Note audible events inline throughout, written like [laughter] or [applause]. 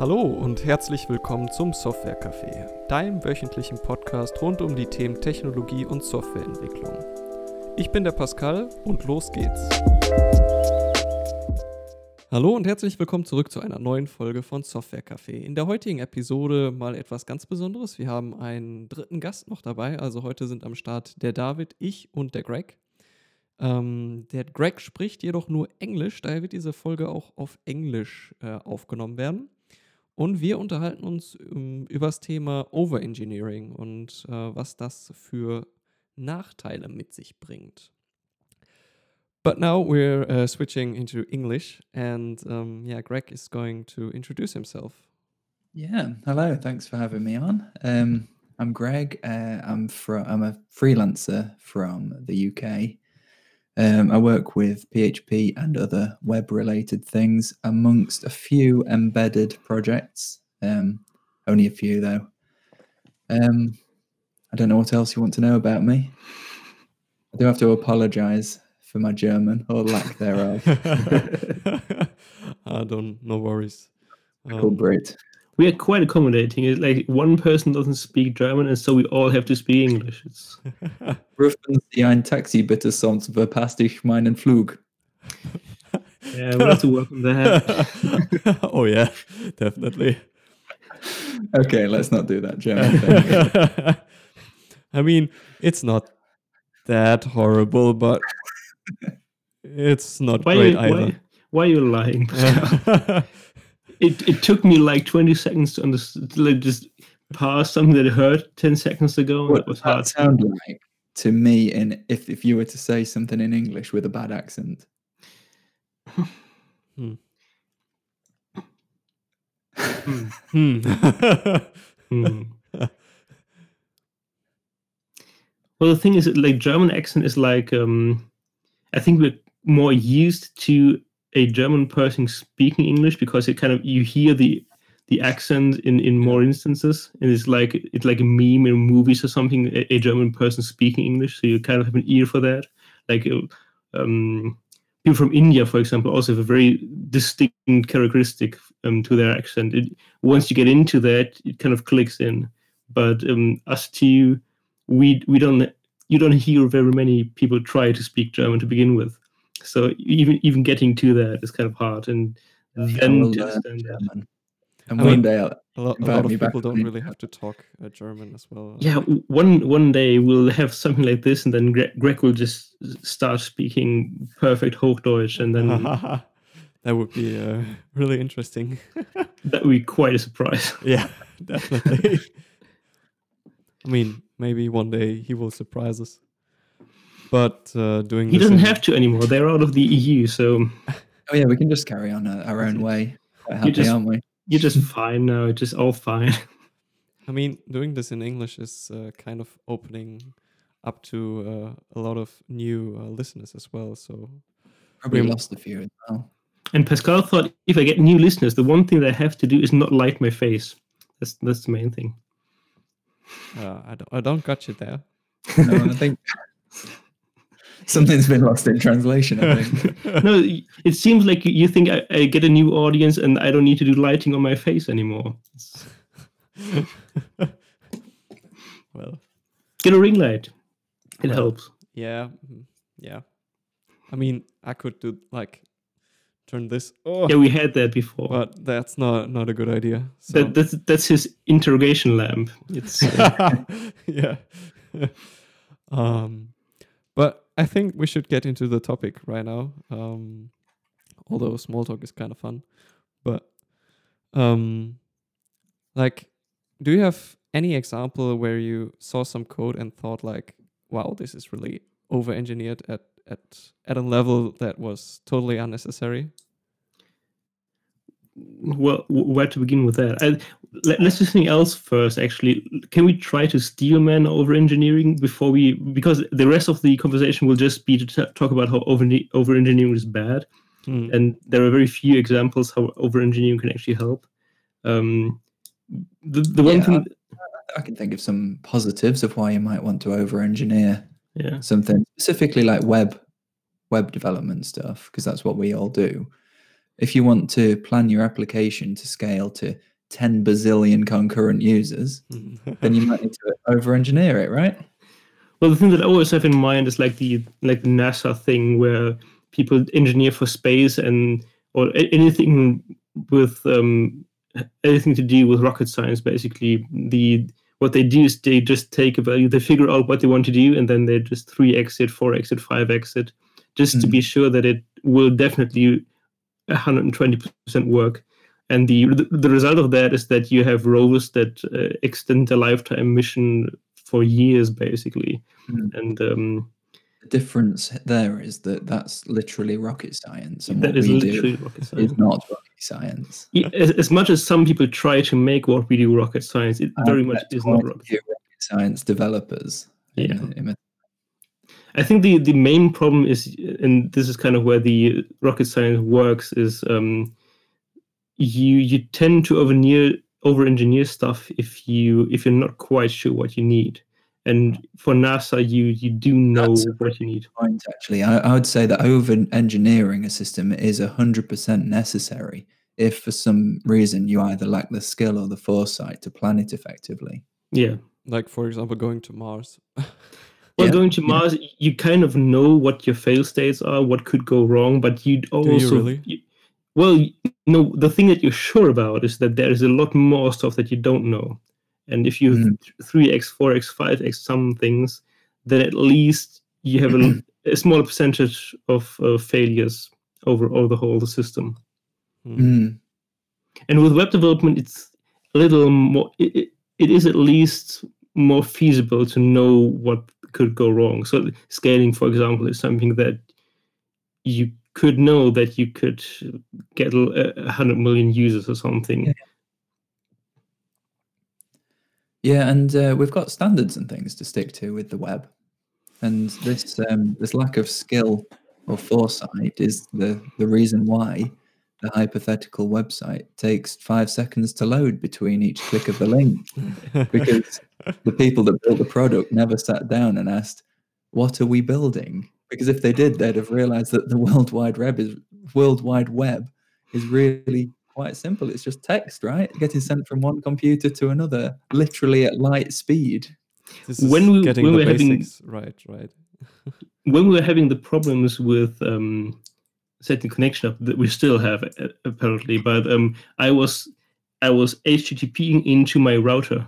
Hallo und herzlich willkommen zum Software Café, deinem wöchentlichen Podcast rund um die Themen Technologie und Softwareentwicklung. Ich bin der Pascal und los geht's. Hallo und herzlich willkommen zurück zu einer neuen Folge von Software Café. In der heutigen Episode mal etwas ganz Besonderes. Wir haben einen dritten Gast noch dabei. Also heute sind am Start der David, ich und der Greg. Ähm, der Greg spricht jedoch nur Englisch, daher wird diese Folge auch auf Englisch äh, aufgenommen werden. Und wir unterhalten uns ähm, über das Thema Overengineering und äh, was das für Nachteile mit sich bringt. But now we're uh, switching into English, and um, yeah, Greg is going to introduce himself. Yeah, hello. Thanks for having me on. Um, I'm Greg. Uh, I'm from. I'm a freelancer from the UK. Um, I work with PHP and other web-related things, amongst a few embedded projects. Um, only a few though. Um, I don't know what else you want to know about me. I do have to apologise for my German or lack thereof. [laughs] I don't. No worries. Cool, Um, Brit. We are quite accommodating. It's like one person doesn't speak German, and so we all have to speak English. It's, [laughs] Rufen Sie ein Taxi bitte, sonst verpasst ich meinen Flug. [laughs] yeah, we have to work on that. [laughs] oh yeah, definitely. Okay, let's not do that German thing. I mean, it's not that horrible, but it's not Why, great you, either. why, why are you lying? It it took me like twenty seconds to understand, like just pass something that I heard ten seconds ago. and What that was does hard. that sound like to me? And if if you were to say something in English with a bad accent, [laughs] Hmm. Hmm. Hmm. Hmm. [laughs] Well, the thing is, like German accent is like um, I think we're more used to a German person speaking English because it kind of you hear the the accent in in more instances, and it's like it's like a meme in movies or something. A, a German person speaking English, so you kind of have an ear for that. Like uh, um, people from India, for example, also have a very distinct characteristic um, to their accent. It, once you get into that, it kind of clicks in. But um, us two, we we don't you don't hear very many people try to speak German to begin with. So even even getting to that is kind of hard, and I then will to learn understand that. German. And I one mean- day, I'll, a lot, a lot of people don't when- really have to talk uh, German as well. Yeah, one one day we'll have something like this, and then Gre- Greg will just start speaking perfect Hochdeutsch, and then [laughs] that would be uh, really interesting. [laughs] that would be quite a surprise. [laughs] yeah, definitely. I mean, maybe one day he will surprise us. But uh, doing He doesn't in- have to anymore; they're out of the EU, so [laughs] oh yeah, we can just carry on uh, our own way. Quite happy, just- aren't we? you're just fine now. It's just all fine. [laughs] I mean, doing this in English is uh, kind of opening up to uh, a lot of new uh, listeners as well. So Probably we- lost a few as well. And Pascal thought if I get new listeners, the one thing that I have to do is not light my face. That's that's the main thing. uh, I, don't, I don't got you there. No, I think [laughs] [laughs] something's been lost in translation. I think. [laughs] no, it seems like you- think I, I get a new audience and I don't need to do lighting on my face anymore. [laughs] Well, Get a ring light. It Well, helps. yeah, mhm, yeah. I mean, I could do like turn this. Oh, Yeah, we had that before. but that's not not a good idea. So. that, that's that's his interrogation lamp. It's uh, yeah. um, but I think we should get into the topic right now. Um, although small talk is kind of fun, but um, like, do you have any example where you saw some code and thought like, "Wow, this is really over-engineered at at at a level that was totally unnecessary"? well, where to begin with that? I, let's do something else first. Actually, can we try to steelman over engineering before we? Because the rest of the conversation will just be to t- talk about how over over engineering is bad. Hmm. and there are very few examples how over engineering can actually help. Um, the the one Yeah. thing, I can think of some positives of why you might want to over-engineer yeah, something specifically like web web development stuff because that's what we all do if you want to plan your application to scale to 10 bazillion concurrent users, then you might need to over engineer it, right? Well, the thing that I always have in mind is like the like the NASA thing where people engineer for space and or anything with um, anything to do with rocket science. Basically, the what they do is they just take a value, they figure out what they want to do, and then they just three exit, four exit, five exit, just to Mhm. be sure that it will definitely 120% work. And the the result of that is that you have rovers that uh, extend the lifetime mission for years, basically. Mhm. And um, The difference there is that that's literally rocket science, and that is literally rocket science. not rocket science. Yeah, as, as much as some people try to make what we do rocket science, it very have much is not rocket. rocket science developers. Yeah. in my- I think the the main problem is, and this is kind of where the rocket science works, is um, you you tend to over over engineer stuff if you if you're not quite sure what you need. And for NASA, you you do know That's what you need. point actually. I, I would say that over engineering a system is hundred percent necessary if for some reason you either lack the skill or the foresight to plan it effectively. Yeah. like for example, going to Mars. Well, Yeah, going to yeah. Mars, you kind of know what your fail states are, what could go wrong, but you also really? you- well, y- no. The thing that you're sure about is that there is a lot more stuff that you don't know, and if you Mm. three x, four x, five x some things, then at least you have a, [clears throat] a smaller percentage of uh, failures over over the whole system. Hmm. Mm. And with web development, it's a little more. It, it, it is at least more feasible to know what could go wrong. So scaling, for example, is something that you could know that you could get a a hundred million users or something. Yeah. Yeah, and uh, we've got standards and things to stick to with the web, and this um, this lack of skill or foresight is the the reason why the hypothetical website takes five seconds to load between each click of the link [laughs] because the people that built the product never sat down and asked, "What are we building?" Because if they did, they'd have realized that the World Wide Web is World Wide Web is really quite simple. It's just text, right? Getting sent from one computer to another, literally at light speed. this is When we- getting when the we're having- right, right. [laughs] When we were having the problems with um, setting connection up, that we still have uh, apparently, but um, I was I was HTTPing into my router.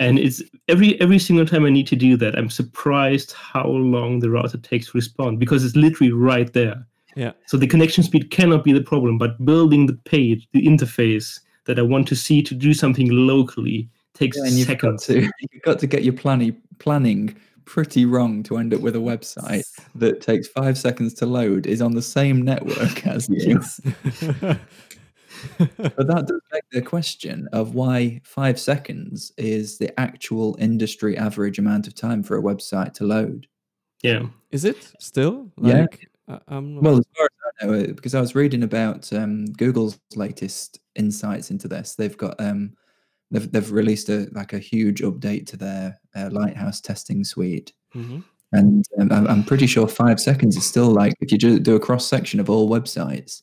And it's every every single time I need to do that, I'm surprised how long the router takes to respond because it's literally right there. Yeah. So the connection speed cannot be the problem, but building the page, the interface that I want to see to do something locally takes Yeah, and you've got seconds. to you've got to get your planning planning pretty wrong to end up with a website that takes five seconds to load is on the same network [laughs] as you. [laughs] But that does beg the question of why five seconds is the actual industry average amount of time for a website to load. Yeah. is it still? Yeah. Like, I- I'm not, Well, as far as I know, uh, because I was reading about um, Google's latest insights into this, they've got um, they've they've released a like a huge update to their uh, Lighthouse testing suite, Mhm. and um, I'm, I'm pretty sure five seconds is still like if you ju- do a cross section of all websites,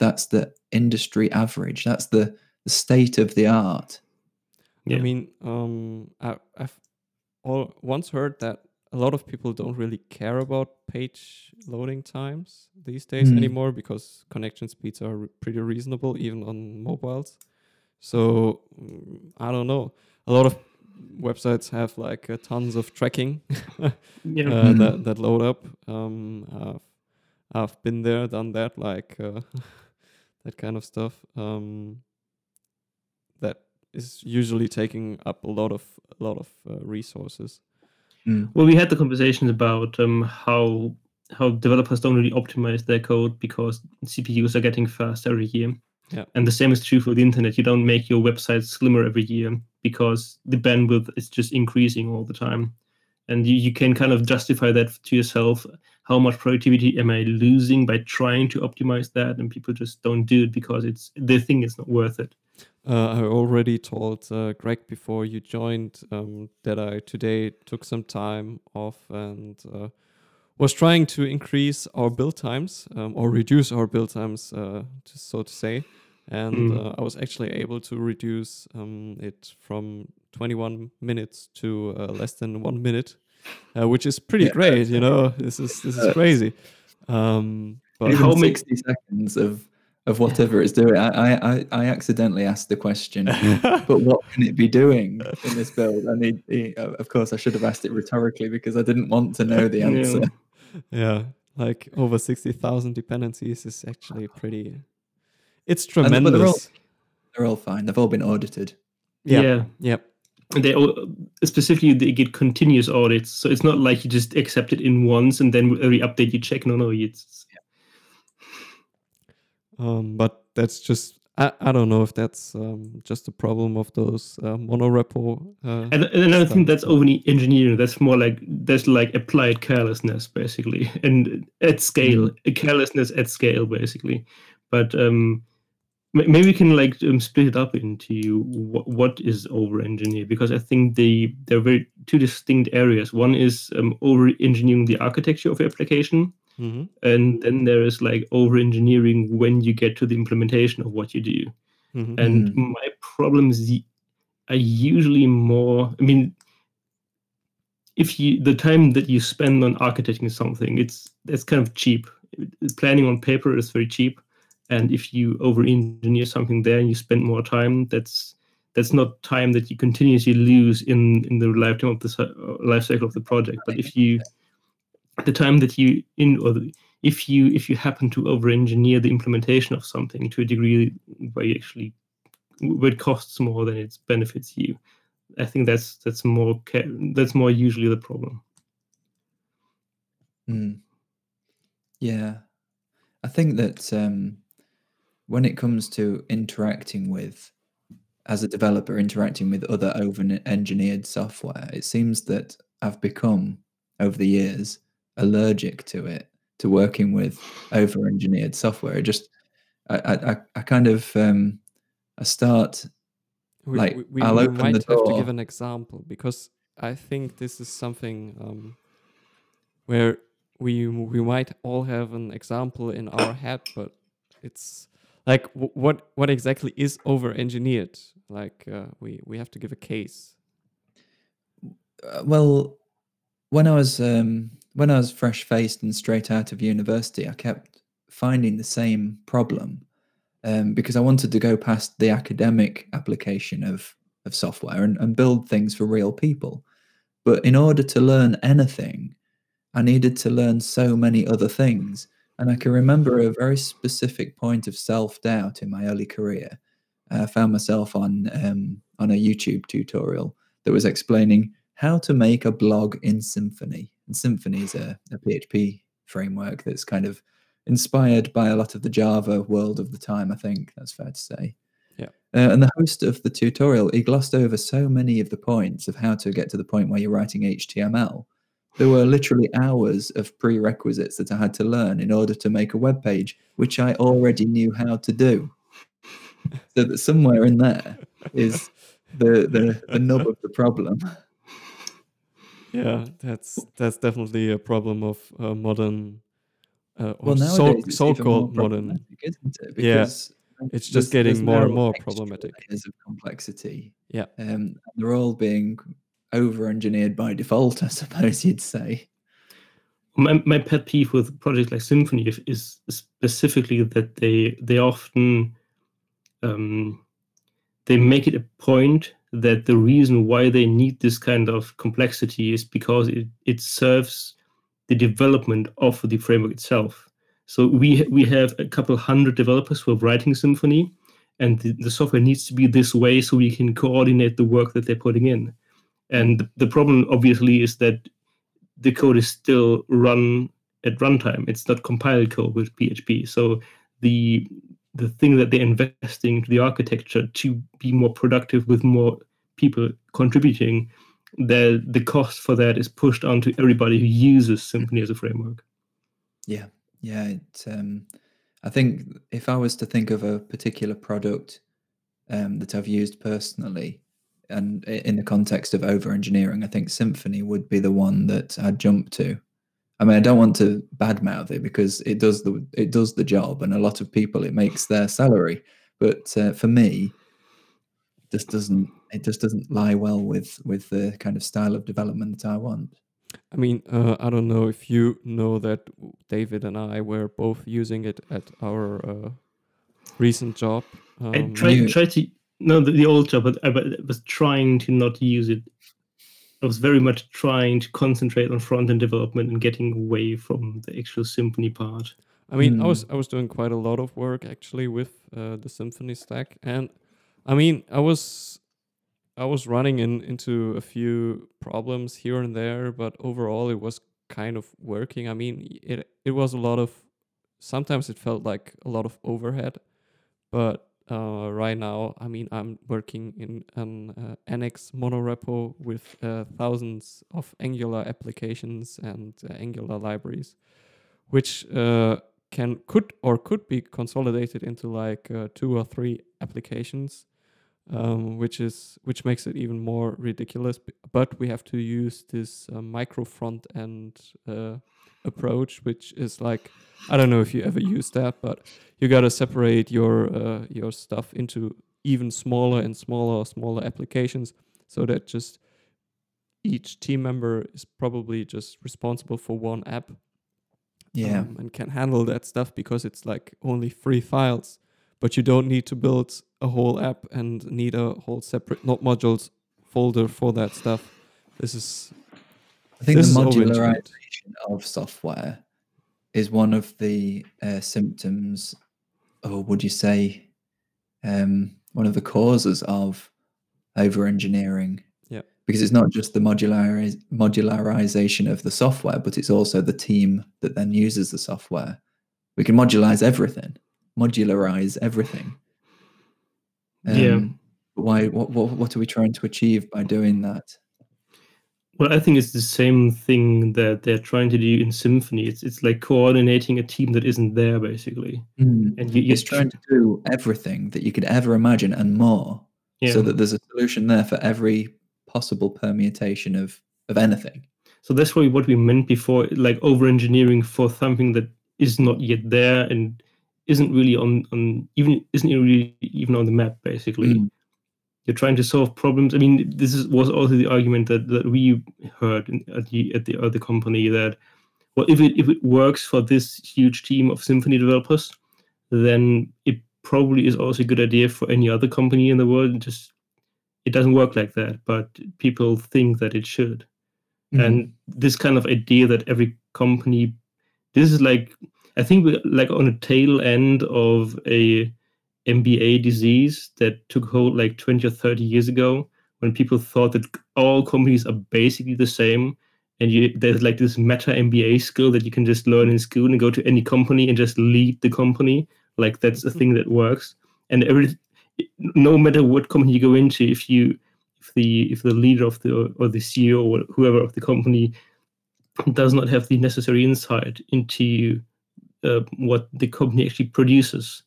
that's the industry average. That's the the state of the art. Yeah. I mean, um, I, I've all, once heard that a lot of people don't really care about page loading times these days Hmm. anymore because connection speeds are re- pretty reasonable even on mobiles. So mm, I don't know. A lot of websites have like uh, tons of tracking [laughs] Yeah. uh, Mhm. that that load up. Um, I've, I've been there, done that, like uh, [laughs] that kind of stuff. Um, that is usually taking up a lot of a lot of uh, resources. Mm. Well, we had the conversation about um, how how developers don't really optimize their code because CPUs are getting faster every year. Yeah. And the same is true for the internet. You don't make your website slimmer every year because the bandwidth is just increasing all the time. And you, you can kind of justify that to yourself. How much productivity am I losing by trying to optimize that? And people just don't do it because it's they think it's not worth it. Uh, I already told uh, Greg before you joined um, that I today took some time off and uh, was trying to increase our build times um, or reduce our build times, uh, to, so to say. And Mm. uh, I was actually able to reduce um, it from 21 minutes to uh, less than one minute, uh, which is pretty Yeah. great. You know, this is this is crazy. Um, but And Even how many- 60 seconds of, of whatever it's doing. I, I, I, I accidentally asked the question, but [laughs] what can it be doing in this build? And he, he, uh, of course, I should have asked it rhetorically because I didn't want to know the [laughs] answer. yeah, like over 60,000 dependencies is actually pretty. It's And- they're all- tremendous. They're all fine. They've all been audited. Yeah. yeah. Yeah. And they all, specifically they get continuous audits, so it's not like you just accept it in once and then every update you check. No, no, it's Um, but that's just I, I don't know if that's um, just a problem of those uh, monorepo. Uh, And, and another thing stuff, that's but- over engineering. That's more like that's like applied carelessness, basically, and at scale, Mm-hmm. carelessness at scale, basically. But um, maybe we can like um, split it up into what, what is over engineer because I think they they're very two distinct areas. One is um, over engineering the architecture of your application, Mhm. and then there is like over engineering when you get to the implementation of what you do. Mhm. And my problems y- are usually more. I mean, if you the time that you spend on architecting something, it's that's kind of cheap. Planning on paper is very cheap, and if you over engineer something there and you spend more time, that's that's not time that you continuously lose in in the lifetime of the uh, life cycle of the project. But if you the time that you in or the, if you if you happen to over engineer the implementation of something to a degree where you actually where it costs more than it benefits you i think that's that's more that's more usually the problem Mm. Yeah. I think that um, when it comes to interacting with, as a developer, interacting with other over engineered software, it seems that I've become, over the years, allergic to it, to working with over engineered software. It just, I, I, I- kind of, um, I start, we, like, we, we, I'll we open the might have to give an example because I think this is something um, where we we might all have an example in our head, but it's like what what exactly is over engineered? Like uh, we we have to give a case. Uh, well, when I was um, when I was fresh faced and straight out of university, I kept finding the same problem um, because I wanted to go past the academic application of of software and, and build things for real people. But in order to learn anything, I needed to learn so many other things. And I can remember a very specific point of self doubt in my early career. I found myself on um, on a YouTube tutorial that was explaining how to make a blog in Symfony. And Symfony is a, a PHP framework that's kind of inspired by a lot of the Java world of the time. I think that's fair to say. Yeah. Uh, and the host of the tutorial, he glossed over so many of the points of how to get to the point where you're writing HTML. There were literally hours of prerequisites that I had to learn in order to make a web page, which I already knew how to do. So that somewhere in there is the the, the nub of the problem. Yeah, that's that's definitely a problem of uh, modern. Uh, or Well, so, so called modern. isn't it? Yeah, it's just there's- getting there's more and more problematic. layers of complexity. Yeah. Um, and they're all being over-engineered by default, I suppose you'd say. my, my pet peeve with projects like Symfony is- is specifically that they they often um, they make it a point that the reason why they need this kind of complexity is because it, it serves the development of the framework itself. So we we have a couple hundred developers who are writing Symfony, and the, the software needs to be this way so we can coordinate the work that they're putting in. And the, problem obviously is that the code is still run at runtime. It's not compiled code with PHP. So the the thing that they're investing into the architecture to be more productive with more people contributing, the the cost for that is pushed onto everybody who uses Symfony as a framework. Yeah, yeah. It, um, I think if I was to think of a particular product um, that I've used personally, and in the context of over engineering, I think Symfony would be the one that I'd jump to. I mean, I don't want to badmouth it because it does the it does the job, and a lot of people it makes their salary. But uh, for me, this doesn't it just doesn't lie well with with the kind of style of development that I want. I mean, uh, I don't know if you know that David and I were both using it at our uh, recent job. I Um, tried you- tried to no the, the old job, but I, but I was trying to not use it. I was very much trying to concentrate on front end development and getting away from the actual Symfony part. I mean, I Hmm. was I was doing quite a lot of work actually with uh, the Symfony stack, and I mean, I was I was running in into a few problems here and there, but overall it was kind of working. I mean, it it was a lot of sometimes it felt like a lot of overhead, but uh, right now, I mean, I'm working in an uh, Nx monorepo with uh, thousands of Angular applications and uh, Angular libraries, which uh, can could or could be consolidated into like uh, two or three applications, um, which is which makes it even more ridiculous. But we have to use this micro front end approach, which is like I don't know if you ever use that, but you gotta separate your uh, your stuff into even smaller and smaller smaller applications, so that just each team member is probably just responsible for one app Yeah, um, and can handle that stuff because it's like only three files, but you don't need to build a whole app and need a whole separate node_modules folder for that stuff. This is I think the is of software is one of the uh, symptoms, or would you say, um, one of the causes of over engineering? Yeah. Because it's not just the modulariz- modularization of the software, but it's also the team that then uses the software. We can modularize everything, modularize everything. Yeah. Um, but Why? What, what? What are we trying to achieve by doing that? Well, I think it's the same thing that they're trying to do in Symfony. It's it's like coordinating a team that isn't there, basically. And you, It's trying to do everything that you could ever imagine and more, yeah. so that there's a solution there for every possible permutation of of anything. So that's probably what we meant before, like over engineering for something that is not yet there and isn't really on on even isn't really even on the map. Basically, Mm. You're trying to solve problems. I mean, this is, was also the argument that, that we heard in, at the at the other company that well, if it if it works for this huge team of Symfony developers, then it probably is also a good idea for any other company in the world. It just it doesn't work like that, but people think that it should Mm. and this kind of idea that every company this is like i think we're like on a tail end of a mba disease that took hold like 20 or 30 years ago when people thought that all companies are basically the same and you there's like this meta mba skill that you can just learn in school and go to any company and just lead the company. Like that's a thing that works. And every no matter what company you go into if you if the if the leader of the or the CEO or whoever of the company does not have the necessary insight into uh, what the company actually produces,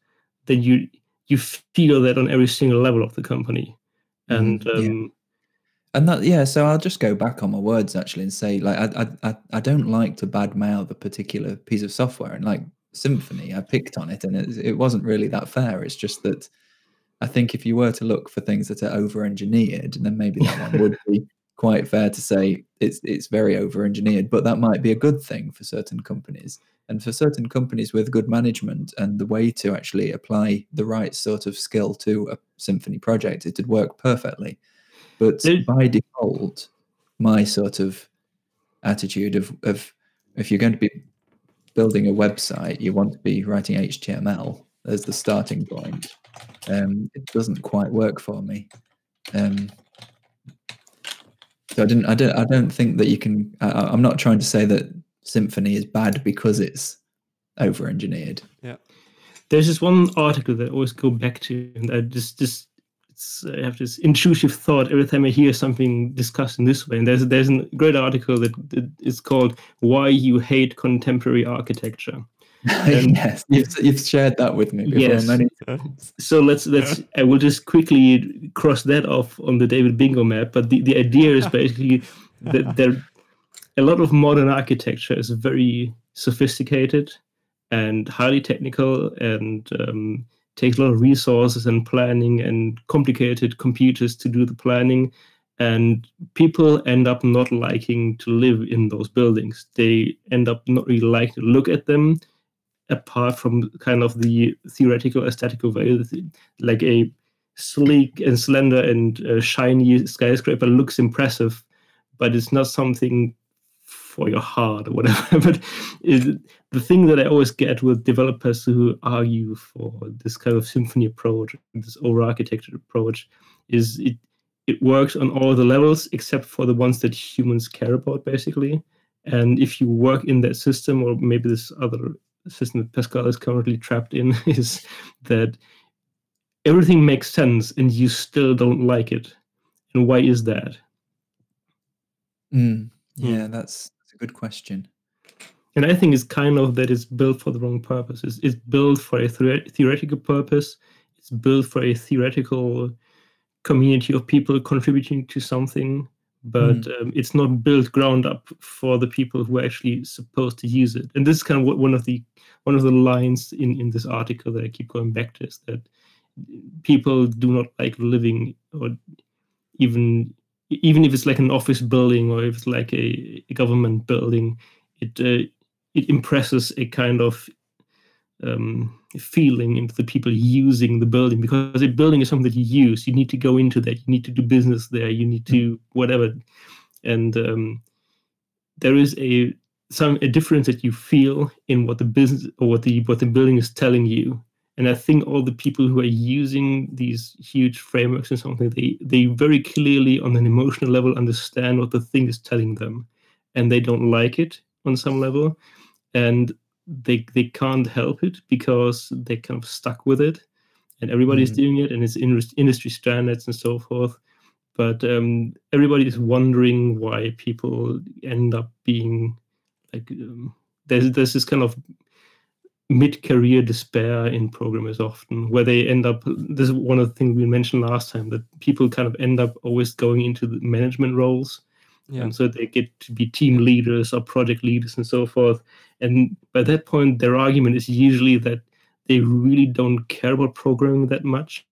then you you feel that on every single level of the company, and Mhm, yeah. um, And that, yeah. So I'll just go back on my words actually and say, like, I, I, I, don't like to badmouth a particular piece of software. And like Symfony, I picked on it, and it, it wasn't really that fair. It's just that I think if you were to look for things that are over-engineered, then maybe that one would be [laughs] quite fair to say it's it's very over-engineered. But that might be a good thing for certain companies, and for certain companies with good management and the way to actually apply the right sort of skill to a Symfony project, it would work perfectly. But by default, my sort of attitude of, of if you're going to be building a website, you want to be writing HTML as the starting point. Um, it doesn't quite work for me. Um, so I didn't. I don't. I don't think that you can. I, I- I'm not trying to say that Symfony is bad because it's over-engineered. Yeah. There's this one article that I always go back to, and I just just it's, I have this intrusive thought every time I hear something discussed in this way. And there's there's a great article that, that is called "Why You Hate Contemporary Architecture." [laughs] And- yes, you've, you've shared that with me before Yes. many So let's let's I will just quickly cross that off on the David Bingo map. But the, the idea is [laughs] basically that [laughs] there a lot of modern architecture is very sophisticated and highly technical and um, takes a lot of resources and planning and complicated computers to do the planning. And people end up not liking to live in those buildings. They end up not really liking to look at them apart from kind of the theoretical aesthetical value. Like a sleek and slender and uh, shiny skyscraper looks impressive but it's not something for your heart or whatever. [laughs] but the thing that I always get with developers who argue for this kind of Symfony approach, this over-architected approach, is it it works on all the levels except for the ones that humans care about, basically. And if you work in that system, or maybe this other system that Pascal is currently trapped in, [laughs] is that everything makes sense and you still don't like it. And why is that? Mm, yeah, that's a good question. And I think it's kind of that it's built for the wrong purpose. It's, it's built for a theoretical purpose. It's built for a theoretical community of people contributing to something, but mm. um, it's not built ground up for the people who are actually supposed to use it. And this is kind of what one of the one of the lines in in this article that I keep going back to is that people do not like living or even even if it's like an office building or if it's like a, a government building, it uh, it impresses a kind of um, feeling into the people using the building because a building is something that you use. You need to go into that. You need to do business there. You need to whatever, and um, there is a some a difference that you feel in what the business or what the what the building is telling you and I think all the people who are using these huge frameworks and something, they they very clearly on an emotional level understand what the thing is telling them, and they don't like it on some level, and they they can't help it because they're kind of stuck with it, and everybody's mm. doing it, and it's in, industry standards and so forth. But um, everybody is wondering why people end up being like um, there's there's this kind of mid-career despair in programmers often where they end up this is one of the things we mentioned last time that people kind of end up always going into the management roles. Yeah. and so they get to be team leaders or project leaders and so forth. And by that point their argument is usually that they really don't care about programming that much.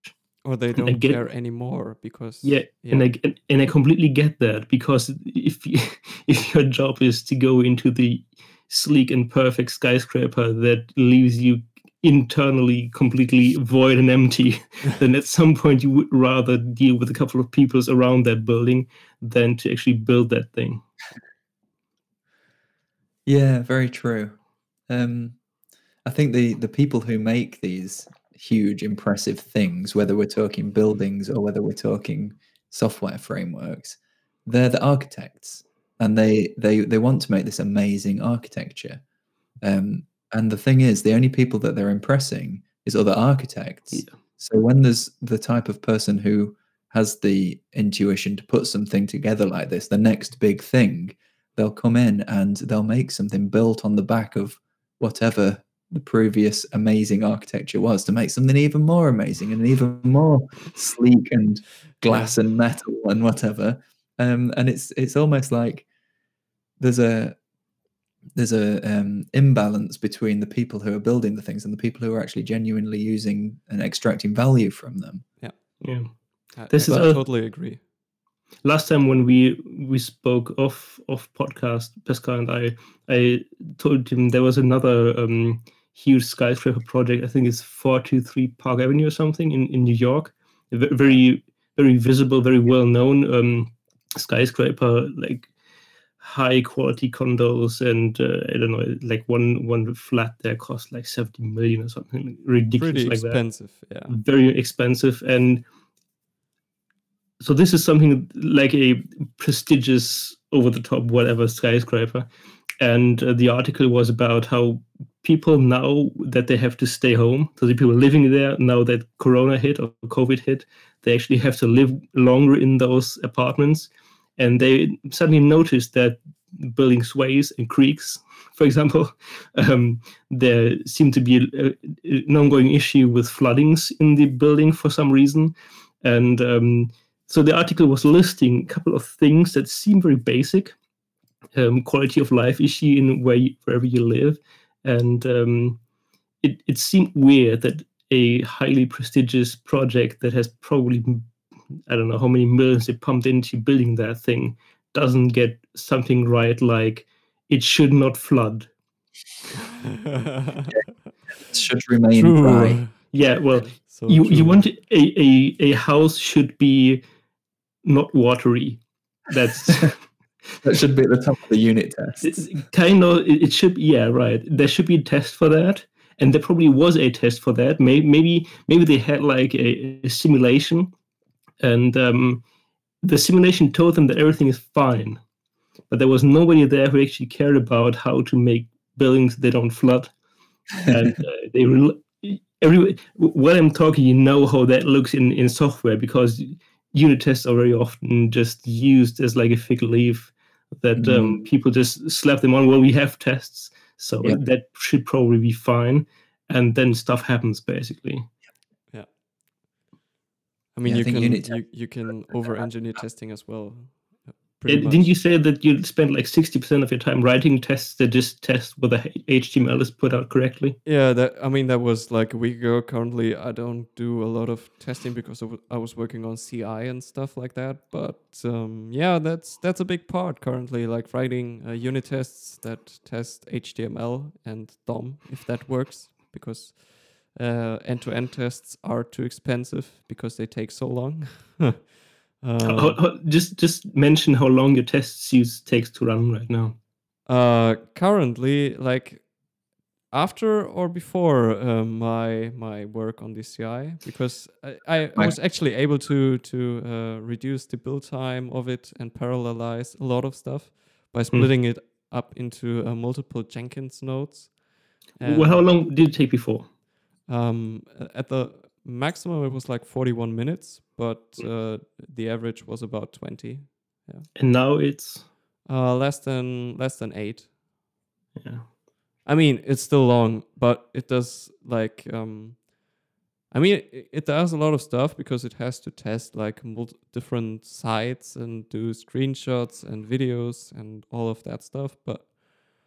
Or they don't get, care anymore because yeah, yeah, and I and I completely get that because if you, [laughs] if your job is to go into the sleek and perfect skyscraper that leaves you internally completely void and empty, [laughs] then at some point you would rather deal with a couple of peoples around that building than to actually build that thing. Yeah, very true. Um, I think the the people who make these huge, impressive things, whether we're talking buildings or whether we're talking software frameworks, they're the architects and they they they want to make this amazing architecture. Um, and the thing is, the only people that they're impressing is other architects. Yeah. So when there's the type of person who has the intuition to put something together like this, the next big thing, they'll come in and they'll make something built on the back of whatever the previous amazing architecture was to make something even more amazing and even more sleek and glass and metal and whatever. Um, and it's it's almost like there's a there's a um, imbalance between the people who are building the things and the people who are actually genuinely using and extracting value from them. Yeah, yeah. I, this I, is I a, totally agree. Last time when we we spoke off off podcast, Pascal and I, I told him there was another um, huge skyscraper project. I think it's four two three Park Avenue or something in in New York. Very very visible, very well known um, skyscraper, like high quality condos and uh, I don't know, like one one flat there cost like 70 million or something ridiculous Pretty like expensive, that. yeah. Very expensive. And so this is something like a prestigious over the top whatever skyscraper. And uh, the article was about how people now that they have to stay home, so the people living there now that Corona hit or COVID hit, they actually have to live longer in those apartments and they suddenly noticed that building sways and creaks, for example, [laughs] um, there seemed to be a, a, an ongoing issue with floodings in the building for some reason, and um, so the article was listing a couple of things that seem very basic, um, quality of life issue in where you, wherever you live, and um, it it seemed weird that a highly prestigious project that has probably I don't know how many millions they pumped into building that thing doesn't get something right like it should not flood. It should remain True. dry. Yeah, well, So you you want a, a a house should be not watery. That's [laughs] [laughs] That should be at the top of the unit test. it's kind of it it should be yeah right. There should be a test for that, and there probably was a test for that. Maybe maybe maybe they had like a, a simulation, and um, the simulation told them that everything is fine, but there was nobody there who actually cared about how to make buildings that don't flood. and [laughs] uh, they rel every when I'm talking, you know how that looks in in software because unit tests are very often just used as like a fig leaf that um, people just slap them on. Well, we have tests, so Yeah. that should probably be fine. And then stuff happens basically. I mean, Yeah, you think can unit you, you can over engineer testing as well. uh, Uh, Didn't you say that you spend like sixty percent of your time writing tests that just test whether HTML is put out correctly? Yeah, that I mean that was like a week ago. Currently, I don't do a lot of testing because I was working on CI and stuff like that. But um, yeah, that's that's a big part currently, like writing uh, unit tests that test HTML and DOM if that works, because uh, end-to-end tests are too expensive because they take so long. [laughs] Um, how- how- just just mention how long your test suite takes to run right now. Uh, currently, like after or before uh, my my work on DCI, because I, I, I was actually able to to uh, reduce the build time of it and parallelize a lot of stuff by splitting it up into uh, multiple Jenkins nodes. well, how long did it take before? Um, at the maximum, it was like 41 minutes, but uh, the average was about 20. Yeah. And now it's Uh, less than less than eight. yeah. I mean, it's still long, but it does like um I mean, it, it does a lot of stuff because it has to test like mul- different sites and do screenshots and videos and all of that stuff. But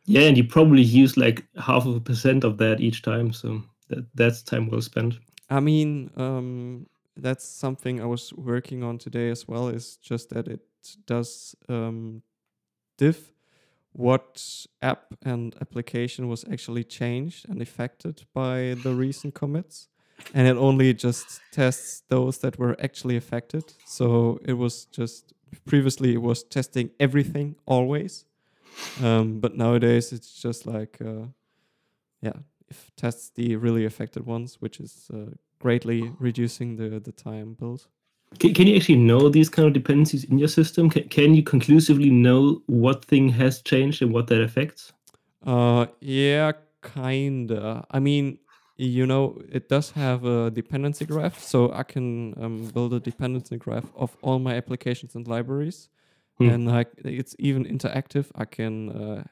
Yeah, and you probably use like half of a percent of that each time, so that that's time well spent. I mean, um, that's something I was working on today as well. Is just that it does um, diff what app and application was actually changed and affected by the recent commits, and it only just tests those that were actually affected. So it was just previously it was testing everything always, um, but nowadays it's just like uh, yeah, tests the really affected ones, which is uh, greatly reducing the the time build. Can, can you actually know these kind of dependencies in your system? Can, can you conclusively know what thing has changed and what that affects? Uh, yeah, kinda. I mean, you know, it does have a dependency graph, so I can um, build a dependency graph of all my applications and libraries, Hmm. and like it's even interactive. I can uh,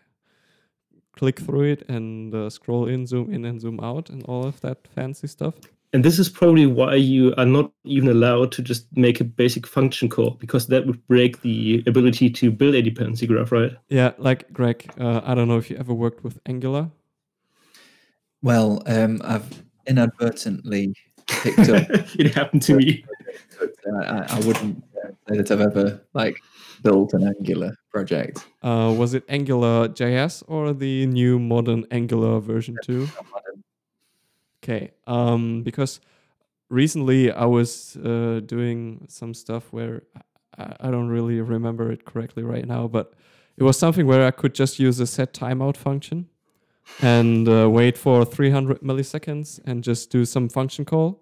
click through it and uh, scroll in, zoom in, and zoom out, and all of that fancy stuff. And this is probably why you are not even allowed to just make a basic function call, because that would break the ability to build a dependency graph, right? Yeah, like Greg, uh, I don't know if you ever worked with Angular. Well, um, I've inadvertently picked up. [laughs] it happened to me. [laughs] I, I- wouldn't say that I've ever like built an Angular project. Uh, was it Angular JS or the new modern Angular version 2? Okay, um, because recently I was uh, doing some stuff where I, I don't really remember it correctly right now, but it was something where I could just use a set timeout function and uh, wait for 300 milliseconds and just do some function call.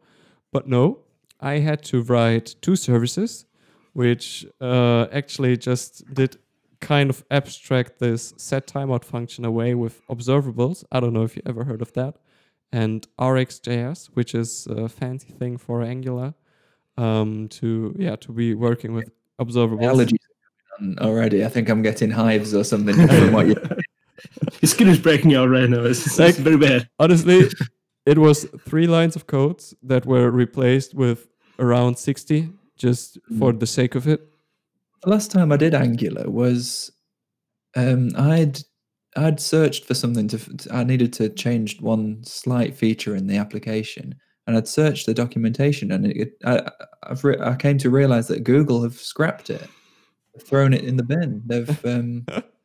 But no, I had to write two services, which uh, actually just did kind of abstract this set timeout function away with observables. I don't know if you ever heard of that. And RxJS, which is a fancy thing for Angular, um, to yeah to be working with observables. Allergies are coming on already. I think I'm getting hives or something from what. [laughs] Your skin is breaking out right now. It's, it's very bad. Honestly, it was three lines of codes that were replaced with around 60 just for the sake of it. The last time I did Angular was Um, I'd I'd searched for something to. I needed to change one slight feature in the application, and I'd searched the documentation, and it, I- I've re- I came to realize that Google have scrapped it, thrown it in the bin. They've um, [laughs]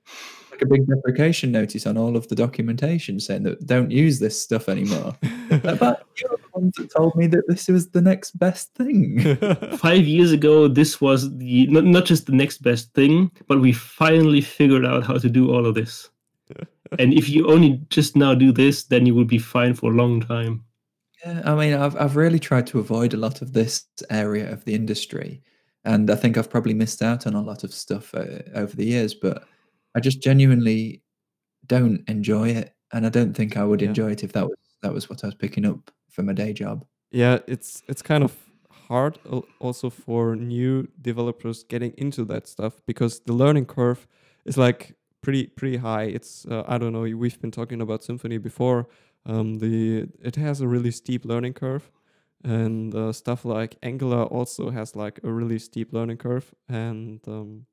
like a big deprecation notice on all of the documentation saying that don't use this stuff anymore. [laughs] but you're the ones that told me that this was the next best thing. [laughs] Five years ago, this was the not, not just the next best thing, but we finally figured out how to do all of this. [laughs] and if you only just now do this, then you will be fine for a long time. Yeah, I mean, I've I've really tried to avoid a lot of this area of the industry, and I think I've probably missed out on a lot of stuff uh, over the years. But I just genuinely don't enjoy it, and I don't think I would Yeah. enjoy it if that was that was what I was picking up for my day job. yeah, it's it's kind of hard also for new developers getting into that stuff because the learning curve is like pretty pretty high. It's uh, I don't know. We've been talking about Symfony before. Um, the it has a really steep learning curve, and uh, stuff like Angular also has like a really steep learning curve. And um,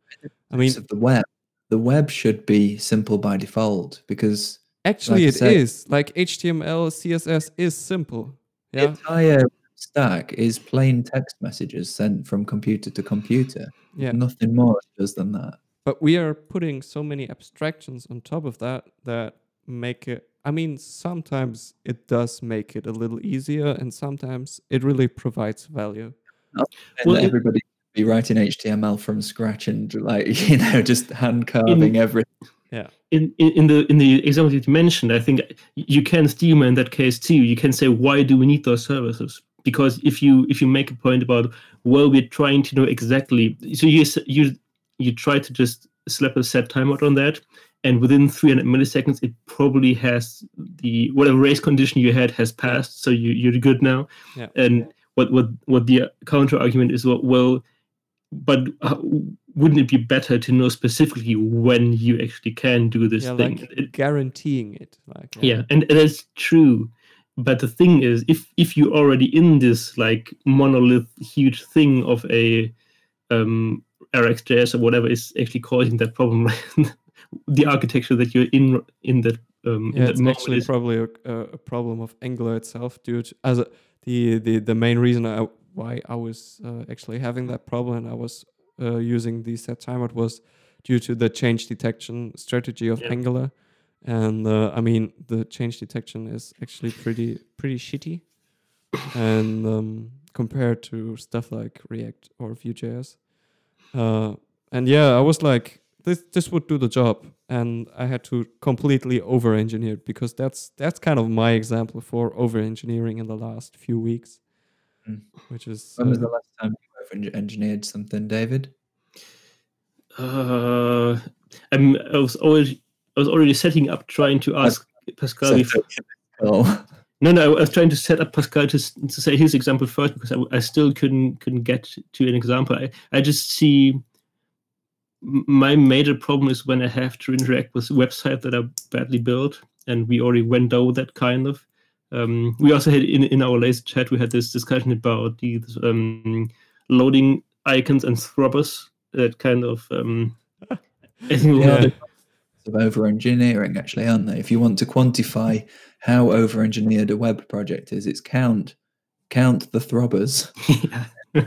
I mean, the web, the web should be simple by default because actually, like it I is like HTML, CSS is simple. the Yeah, entire stack is plain text messages sent from computer to computer. yeah. Nothing more does than that. but we are putting so many abstractions on top of that that make it i mean sometimes it does make it a little easier and sometimes it really provides value Well, everybody be writing HTML from scratch and like [laughs] you know just hand carving everything. in, in in the in the example that you mentioned, I think you can schema in that case too. You can say why do we need those services? Because if you if you make a point about well, we're trying to know exactly. So you you you try to just slap a set timeout on that, and within 300 milliseconds, it probably has the whatever race condition you had has passed. So you you're good now. Yeah. And what what what the counter argument is well, well but uh, wouldn't it be better to know specifically when you actually can do this yeah thing? like It- guaranteeing it like yeah, and that's true. But the thing is, if if you're already in this like monolith huge thing of a um, RxJS or whatever is actually causing that problem, [laughs] the architecture that you're in in that um, in yeah that it's actually is- probably a, a a problem of angular itself due to as a, the, the the main reason I, why i was uh, actually having that problem and i was uh, using the set timeout was due to the change detection strategy of Yeah. angular and uh, i mean the change detection is actually pretty pretty shitty and um, compared to stuff like react or vue.js uh, and yeah i was like this this would do the job and i had to completely over engineer it because that's that's kind of my example for over engineering in the last few weeks. Which is When was uh, the last time you ever engineered something, David? Uh, I'm, I was already I was already setting up trying to ask Pascal. If, Oh, [laughs] no, no, I was trying to set up Pascal to, to say his example first because I, I still couldn't couldn't get to an example. I, I just see my major problem is when I have to interact with websites that are badly built, and we already went over that kind of. Um, we also had in, in our latest chat we had this discussion about the um, loading icons and throbbers that kind of um, [laughs] I think Yeah. yeah. of over engineering, actually, aren't they? If you want to quantify how over engineered a web project is, it's count count the throbbers. [laughs]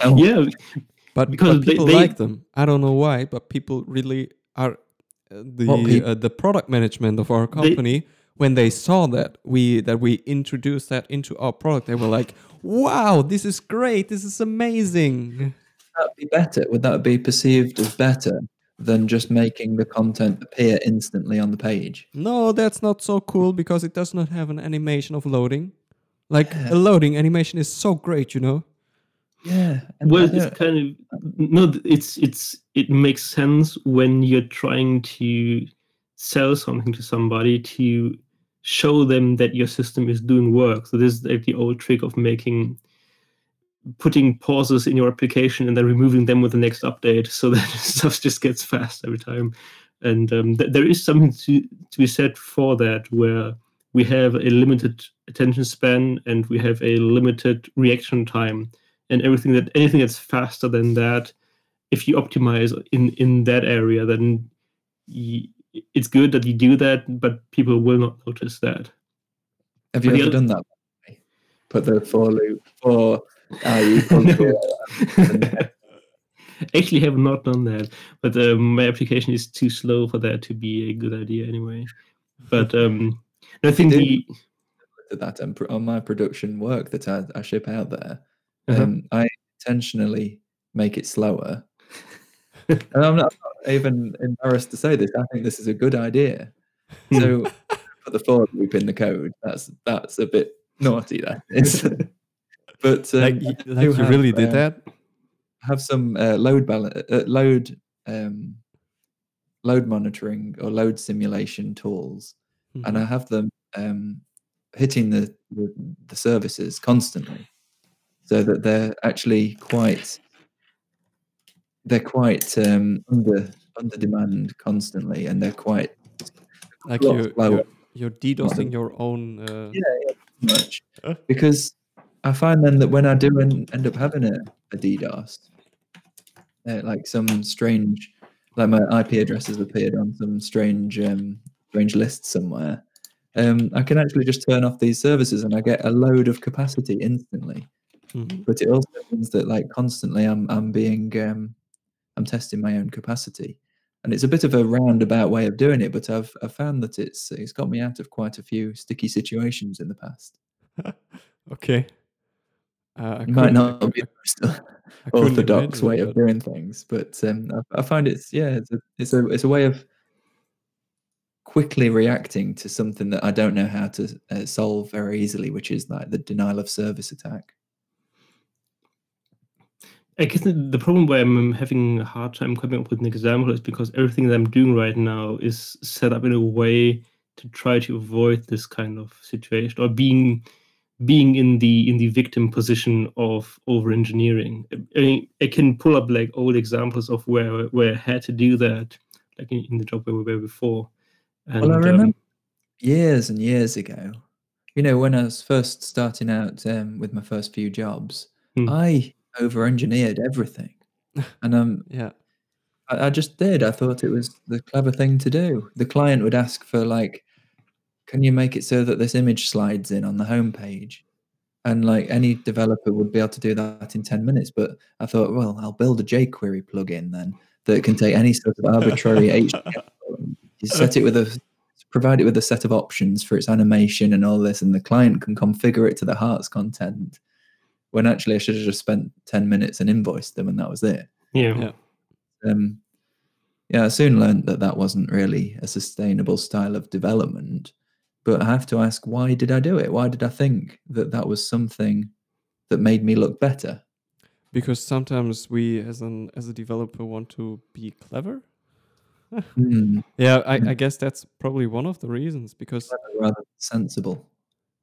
Count- yeah, but, because but people they- like them i don't know why but people really are uh, the uh, the product management of our company when they saw that we that we introduced that into our product they were like wow this is great this is amazing Would that be better? Would that be perceived as better than just making the content appear instantly on the page? No, that's not so cool because it does not have an animation of loading. Like Yeah. a loading animation is so great, you know. Yeah. and well it's kind of no it's it's it makes sense when you're trying to sell something to somebody to show them that your system is doing work. So this is like the old trick of making putting pauses in your application and then removing them with the next update so [laughs] that stuff just gets fast every time. And um, th- there is something to, to be said for that where we have a limited attention span and we have a limited reaction time. And everything that anything that's faster than that if you optimize in in that area then it's good that you do that, but people will not notice that. Have you But ever other- done that? Put the for loop for equals [laughs] [laughs] Actually, have not done that, but um, my application is too slow for that to be a good idea anyway. But [laughs] um, I think the that and on my production work that I, I ship out there, Uh-huh. um, I intentionally make it slower. And I'm not, I'm not even embarrassed to say this. I think this is a good idea. Hmm. So put the for loop in the code. That's that's a bit naughty. That is. [laughs] but um, like, I like you have, really did uh, that? have some uh, load balance, uh, load um, load monitoring or load simulation tools, and I Mhm. have them um, hitting the, the the services constantly, so that they're actually quite they're quite um, under under demand constantly, and they're quite like you, you're, you're DDoSing your own. Uh, Yeah, much Huh? because I find then that when I do en- end up having a, a DDoS, uh, like some strange, like my IP address has appeared on some strange, um, strange list somewhere, um, I can actually just turn off these services and I get a load of capacity instantly. mhm. But it also means that like constantly I'm I'm being um, I'm testing my own capacity. And it's a bit of a roundabout way of doing it, but I've I've found that it's it's got me out of quite a few sticky situations in the past. [laughs] Okay. Uh, I It might not be the most orthodox way of doing things, but um, I, I find it's yeah, it's a, it's a it's a way of quickly reacting to something that I don't know how to uh, solve very easily, which is like the denial of service attack. I guess the, problem where I'm having a hard time coming up with an example is because everything that I'm doing right now is set up in a way to try to avoid this kind of situation or being being in the in the victim position of over engineering. I, mean, I can pull up like old examples of where where I had to do that, like in, in the job where we were before. And, Well, I um, remember years and years ago, you know, when I was first starting out um, with my first few jobs, Hmm. I over engineered everything. [laughs] And um, Yeah. I, I just did. I thought it was the clever thing to do. The client would ask for like, can you make it so that this image slides in on the homepage? And like any developer would be able to do that in 10 minutes. But I thought, well, I'll build a jQuery plugin then that can take any sort of arbitrary [laughs] HTML. You set it with a provide it with a set of options for its animation and all this, and the client can configure it to the heart's content. When actually I should have just spent 10 minutes and invoiced them and that was it yeah. Yeah. um, yeah, I soon learned that that wasn't really a sustainable style of development. But I have to ask, why did I do it? Why did I think that that was something that made me look better? Because sometimes we, as an as a developer, want to be clever. Hmm, [laughs] Yeah, I, Mm. I guess that's probably one of the reasons because rather sensible.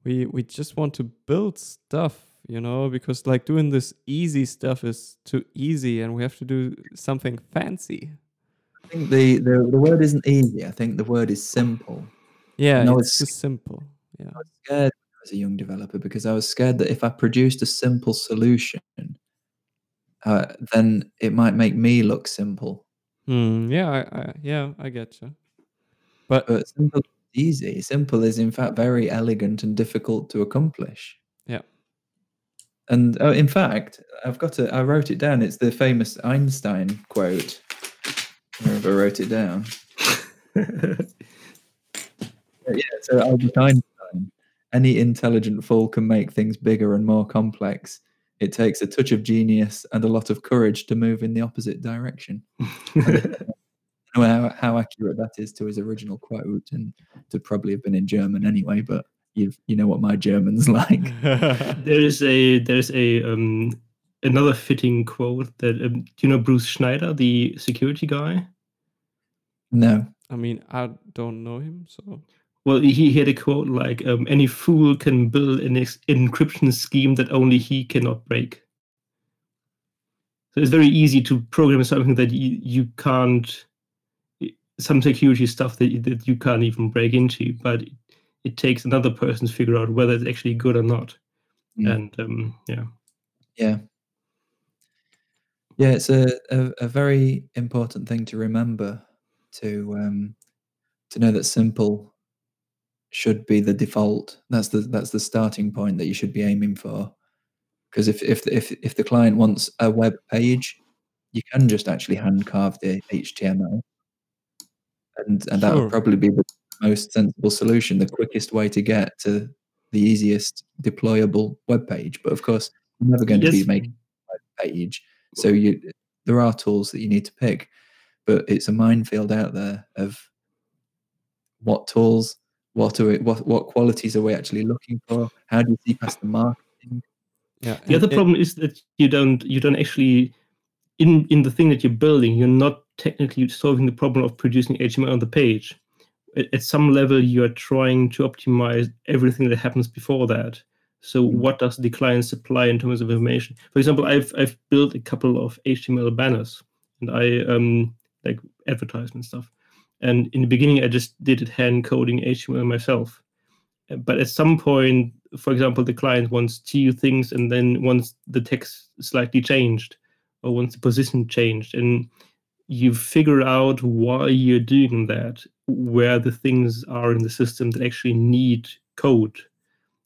we we just want to build stuff, you know, because like doing this easy stuff is too easy, and we have to do something fancy. I think the, the, the word isn't easy. I think the word is simple. Yeah, No, it's it's- simple. Yeah. I was scared as a young developer because I was scared that if I produced a simple solution, uh, then it might make me look simple. Hmm. Yeah. I, I yeah. I get you. But But simple is easy. Simple is in fact very elegant and difficult to accomplish. And uh, in fact, I've got it. I wrote it down. It's the famous Einstein quote. I wrote it down? [laughs] Yeah. So Albert Einstein. Any intelligent fool can make things bigger and more complex. It takes a touch of genius and a lot of courage to move in the opposite direction. [laughs] I don't know how, how accurate that is to his original quote, and to probably have been in German anyway. But you've you know what my German's [laughs] like. [laughs] there is a there's a um another fitting quote that um, do you know Bruce Schneier, the security guy? No, I mean, I don't know him, so Well, he had a quote like, um, "Any fool can build an ex- encryption scheme that only he cannot break." So it's very easy to program something that you, you can't, some security stuff that you, that you can't even break into, but it, takes another person to figure out whether it's actually good or not. Mm. And um, yeah, yeah, yeah. It's a, a a very important thing to remember to um, to know that simple should be the default. That's the that's the starting point that you should be aiming for. Because if if if if the client wants a web page, you can just actually hand carve the HTML, and and that Sure. would probably be the most sensible solution, the quickest way to get to the easiest deployable web page. But of course, you're never going to be making a web page, so you there are tools that you need to pick, but it's a minefield out there of what tools, what are we, what what qualities are we actually looking for? How do you see past the marketing? Yeah. The and other it- problem is that you don't you don't actually in in the thing that you're building, you're not technically solving the problem of producing HTML on the page. At, at some level, you are trying to optimize everything that happens before that. So, Mm. what does the client supply in terms of information? For example, I've I've built a couple of HTML banners, and I um like advertisement stuff. And in the beginning, I just did it hand coding HTML myself. Uh, But at some point, for example, the client wants two things and then wants the text slightly changed or wants the position changed. And you figure out why you're doing that, where the things are in the system that actually need code.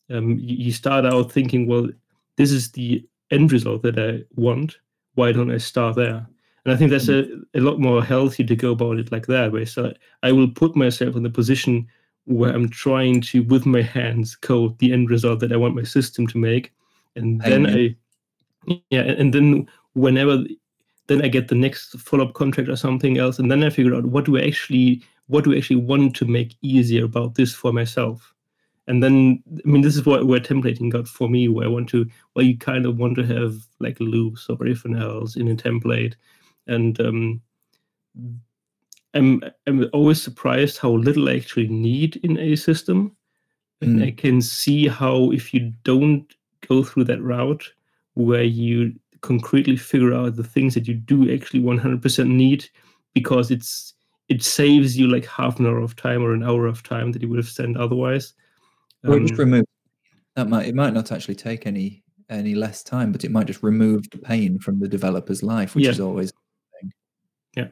Um, you, start out thinking, well, this is the end result that I want. Why don't I start there? And I think that's a, a lot more healthy to go about it like that, way. so I will put myself in the position where I'm trying to, with my hands, code the end result that I want my system to make, and then Amen. I, yeah, and and then whenever, then I get the next follow-up contract or something else, and then I figure out what do I actually, what do I actually want to make easier about this for myself, and then I mean this is what where templating got for me, where I want to, where you kind of want to have like loops or if and else in a template, and um, I'm I'm always surprised how little I actually need in a system. And Mm. I can see how if you don't go through that route where you concretely figure out the things that you do actually 100% need because it's it saves you like half an hour of time or an hour of time that you would have spent otherwise. Or just Um, remove that might it might not actually take any any less time, but it might just remove the pain from the developer's life, which Yeah. is always Yeah.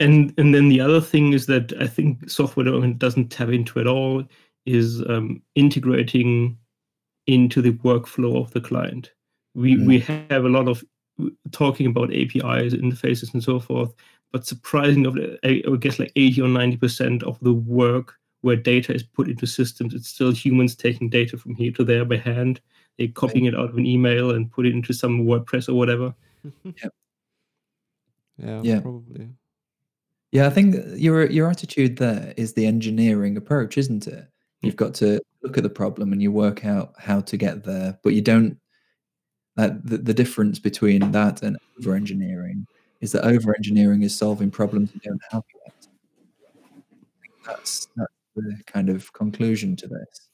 and and then the other thing is that I think software development doesn't tap into at all is um, integrating into the workflow of the client. We Mm. we have a lot of talking about APIs, interfaces, and so forth, but surprisingly, of the- I I would guess like eighty or ninety percent of the work where data is put into systems, it's still humans taking data from here to there by hand. They're copying it out of an email and put it into some WordPress or whatever. [laughs] yeah, Yeah. probably. Yeah, I think your your attitude there is the engineering approach, isn't it? You've got to look at the problem and you work out how to get there, but you don't. That the, the difference between that and over engineering is that over engineering is solving problems you don't have yet. That's that's the kind of conclusion to this.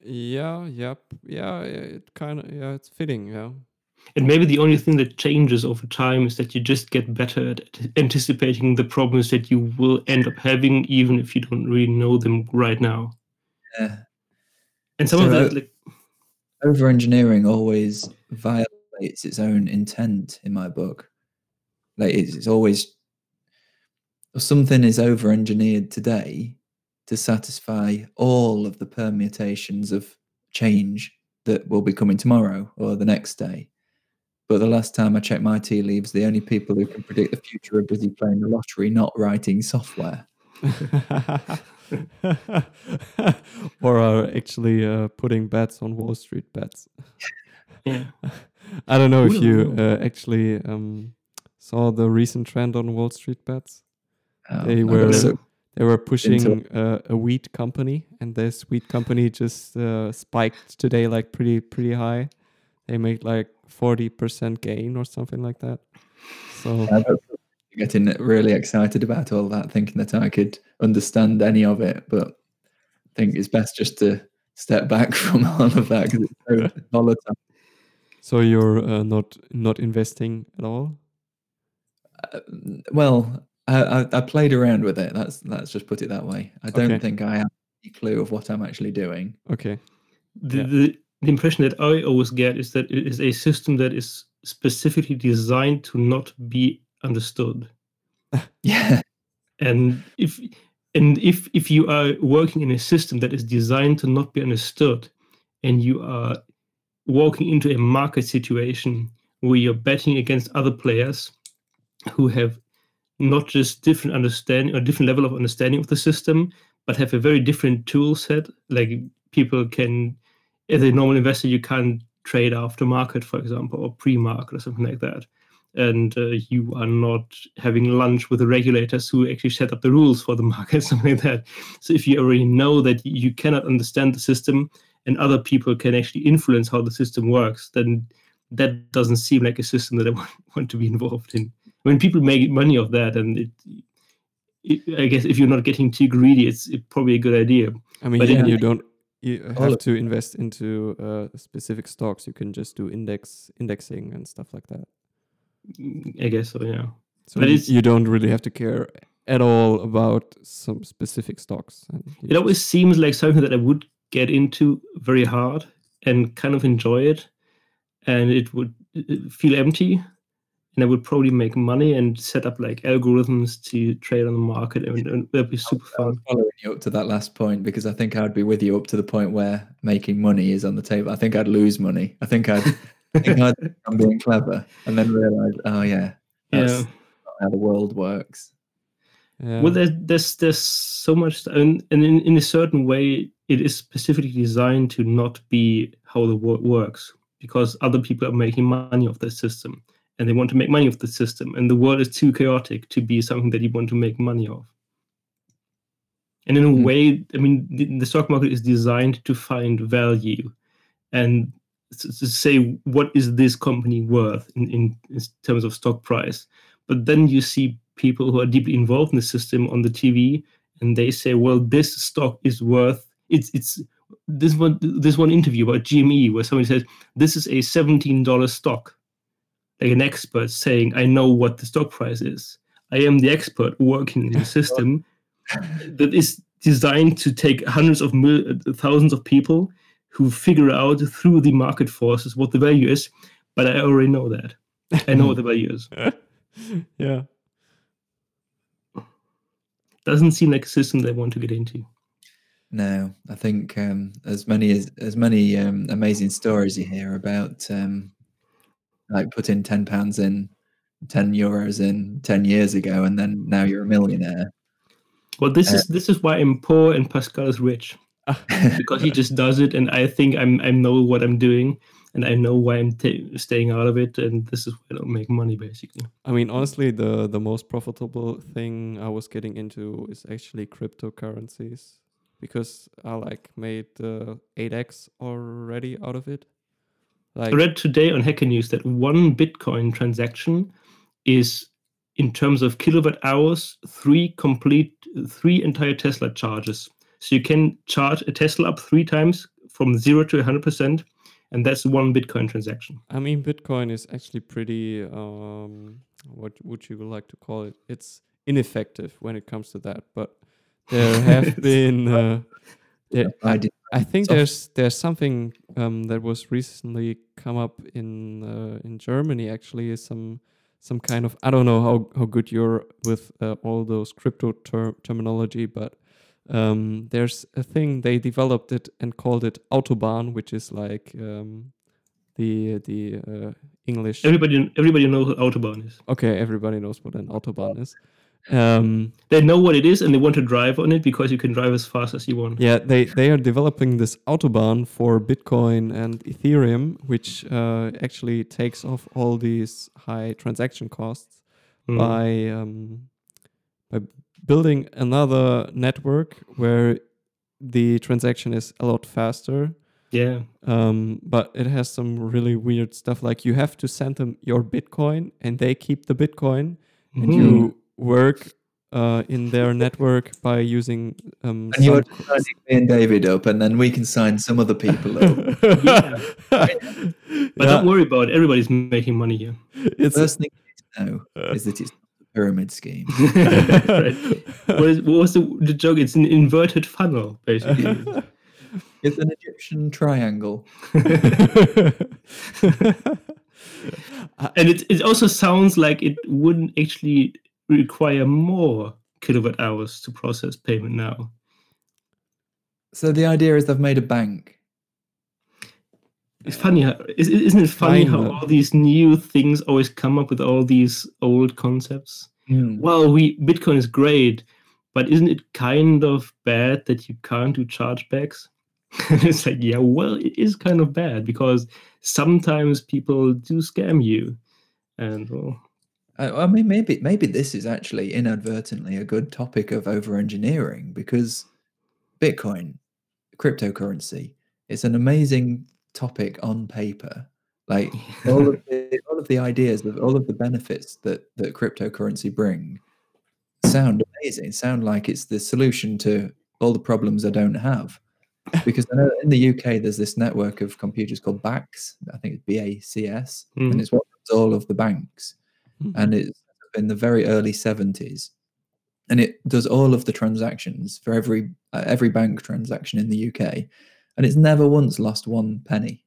Yeah, yep, yeah. It kind of yeah, it's fitting. Yeah. And maybe the only thing that changes over time is that you just get better at anticipating the problems that you will end up having, even if you don't really know them right now. Yeah. And some of that, like, over engineering always violates its own intent in my book like it's, it's always something is over engineered today to satisfy all of the permutations of change that will be coming tomorrow or the next day. But the last time i checked my tea leaves the only people who can predict the future are busy playing the lottery not writing software. [laughs] Or are actually uh, putting bets on Wall Street bets. yeah, [laughs] I don't know if you uh, actually um, saw the recent trend on Wall Street bets. Oh, They were- so- They were pushing uh, a wheat company, and this wheat company just uh, spiked today like pretty pretty high. They made like forty percent gain or something like that. So I got getting really excited about all that, thinking that I could understand any of it, but I think it's best just to step back [laughs] from all of that because it's so [laughs] volatile. so you're uh, not not investing at all. Uh, well, I, I, I played around with it. That's let's just put it that way. I don't Okay. think I have any clue of what I'm actually doing. Okay. the, Yeah. the, the impression that I always get is that it is a system that is specifically designed to not be understood. [laughs] Yeah, and if and if if you are working in a system that is designed to not be understood and you are walking into a market situation where you're betting against other players who have not just different understanding or different level of understanding of the system but have a very different tool set like people can as a normal investor you can't trade after market for example or pre-market or something like that and uh, you are not having lunch with the regulators who actually set up the rules for the [laughs] market, something like that. So if you already know that you cannot understand the system and other people can actually influence how the system works, then that doesn't seem like a system that I [laughs] want, want to be involved in. When people make money of that, and it, it, I guess if you're not getting too greedy, it's it probably a good idea. I mean, But you, yeah. you don't you have to invest into uh, specific stocks. You can just do index indexing and stuff like that. I guess so, yeah. So But you, you don't really have to care at all about some specific stocks. It always seems like something that I would get into very hard and kind of enjoy it, and it would uh, feel empty, and I would probably make money and set up like algorithms to trade on the market, and, and that'd be super I was fun. following you up to that last point because I think I'd be with you up to the point where making money is on the table. I think I'd lose money. I think I'd I think I'd [laughs] I'm being clever and then realize, oh yeah, that's Yeah. not how the world works. yeah. Well, there's there's there's so much, and, and in, in a certain way, it is specifically designed to not be how the world works because other people are making money off the system, and they want to make money off the system, and the world is too chaotic to be something that you want to make money of. And in a Hmm. way, I mean, the, the stock market is designed to find value, and to, to say what is this company worth in, in, in terms of stock price. But then you see people who are deeply involved in the system on the TV, and they say, "Well, this stock is worth it's it's." This one, this one interview about GME where somebody says this is a seventeen dollar stock, like an expert saying, "I know what the stock price is. I am the expert working in a system [laughs] that is designed to take hundreds of mil- thousands of people who figure out through the market forces what the value is. But I already know that. I know what the value is. [laughs] yeah. Doesn't seem like a system they want to get into. No, I think um, as many as as many um, amazing stories you hear about um, like putting ten pounds in, ten euros in ten years ago, and then now you're a millionaire. Well, this Uh, is this is why I'm poor and Pascal is rich [laughs] because he just does it, and I think I'm I know what I'm doing, and I know why I'm ta staying out of it, and this is why I don't make money basically. I mean, honestly, the the most profitable thing I was getting into is actually cryptocurrencies because I like made uh, 8x already out of it. Like, I read today on Hacker News that one Bitcoin transaction is, in terms of kilowatt hours, three complete, three entire Tesla charges. So you can charge a Tesla up three times from zero to 100%, and that's one Bitcoin transaction. I mean, Bitcoin is actually pretty. Um, what would you like to call it? It's ineffective when it comes to that, but there have [laughs] been. Uh, there, I I think there's there's something um, that was recently come up in uh, in Germany. Actually, is some some kind of I don't know how, how good you're with uh, all those crypto ter- terminology, but um, there's a thing they developed it and called it autobahn, which is like um, the the uh, English. Everybody, everybody knows what Autobahn is. okay, everybody knows what an autobahn is. Um, They know what it is, and they want to drive on it because you can drive as fast as you want. Yeah, they, they are developing this autobahn for Bitcoin and Ethereum, which uh, actually takes off all these high transaction costs Mm. by um, by building another network where the transaction is a lot faster. Yeah, Um, but it has some really weird stuff like you have to send them your Bitcoin and they keep the Bitcoin and Mhm. you work uh, in their network by using um, And you're some- signing me and David up, and then we can sign some other people up. [laughs] Yeah. but Yeah, don't worry about it. Everybody's making money here. The first thing you need to know is that it's a pyramid scheme. [laughs] right. What, is, what was the, the joke? It's an inverted funnel, basically. [laughs] It's an Egyptian triangle. and it, it also sounds like it wouldn't actually require more kilowatt hours to process payment now. So the idea is they've made a bank. It's funny, how, is- isn't it funny how all these new things always come up with all these old concepts? Hmm. Well, we Bitcoin is great, but isn't it kind of bad that you can't do chargebacks? [laughs] it's like, yeah, well, it is kind of bad because sometimes people do scam you, and well, I, I mean, maybe maybe this is actually inadvertently a good topic of over engineering because Bitcoin, cryptocurrency, it's an amazing topic on paper. Like [laughs] all of the, all of the ideas, all of the benefits that that cryptocurrency bring, sound amazing. Sound like it's the solution to all the problems I don't have. Because I know in the UK there's this network of computers called BACS. I think it's B A C S, and Mhm. it's what all of the banks Mhm. and it's in the very early 70s and it does all of the transactions for every uh, every bank transaction in the UK and it's never once lost one penny.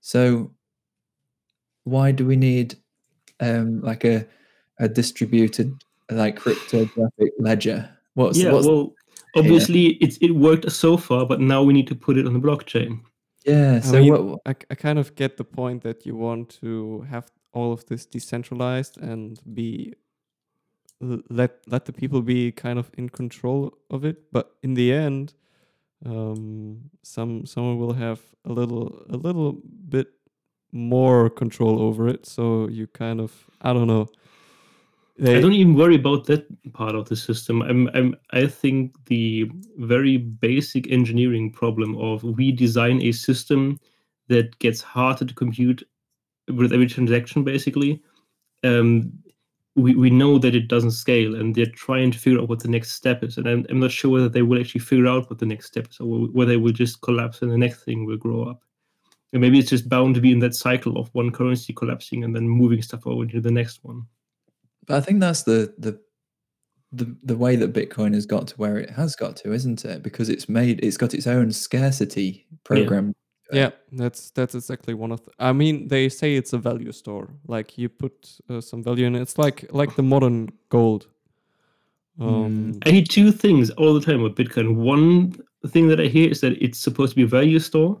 So why do we need um like a a distributed like cryptographic ledger? What's yeah, what's well, obviously it's it worked so far, but now we need to put it on the blockchain. yeah I so mean, what I, I kind of get the point that you want to have all of this decentralized and be let let the people be kind of in control of it. But in the end, um, some someone will have a little a little bit more control over it. So you kind of I don't know. I don't even worry about that part of the system. I'm, I'm, I think the very basic engineering problem of we design a system that gets harder to compute with every transaction, basically. Um, we, we know that it doesn't scale, and they're trying to figure out what the next step is. And I'm, I'm not sure whether they will actually figure out what the next step is, or whether they will just collapse and the next thing will grow up. And maybe it's just bound to be in that cycle of one currency collapsing and then moving stuff over to the next one. But I think that's the the the the way that Bitcoin has got to where it has got to, isn't it? Because it's made it's got its own scarcity program. Yeah, that's that's exactly one of. The, I mean, they say it's a value store. Like you put uh, some value in it. It's like like the modern gold. Um, I hear two things all the time with Bitcoin. One thing that I hear is that it's supposed to be a value store.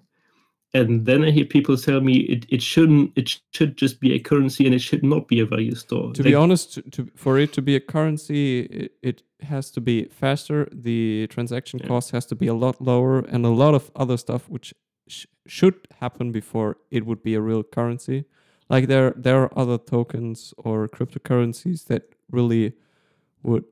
And then I hear people tell me it, it shouldn't it should just be a currency and it should not be a value store. to be honest, to, to for it to be a currency, it, it has to be faster. The transaction Yeah. cost has to be a lot lower, and a lot of other stuff which sh- should happen before it would be a real currency. Like there, there are other tokens or cryptocurrencies that really would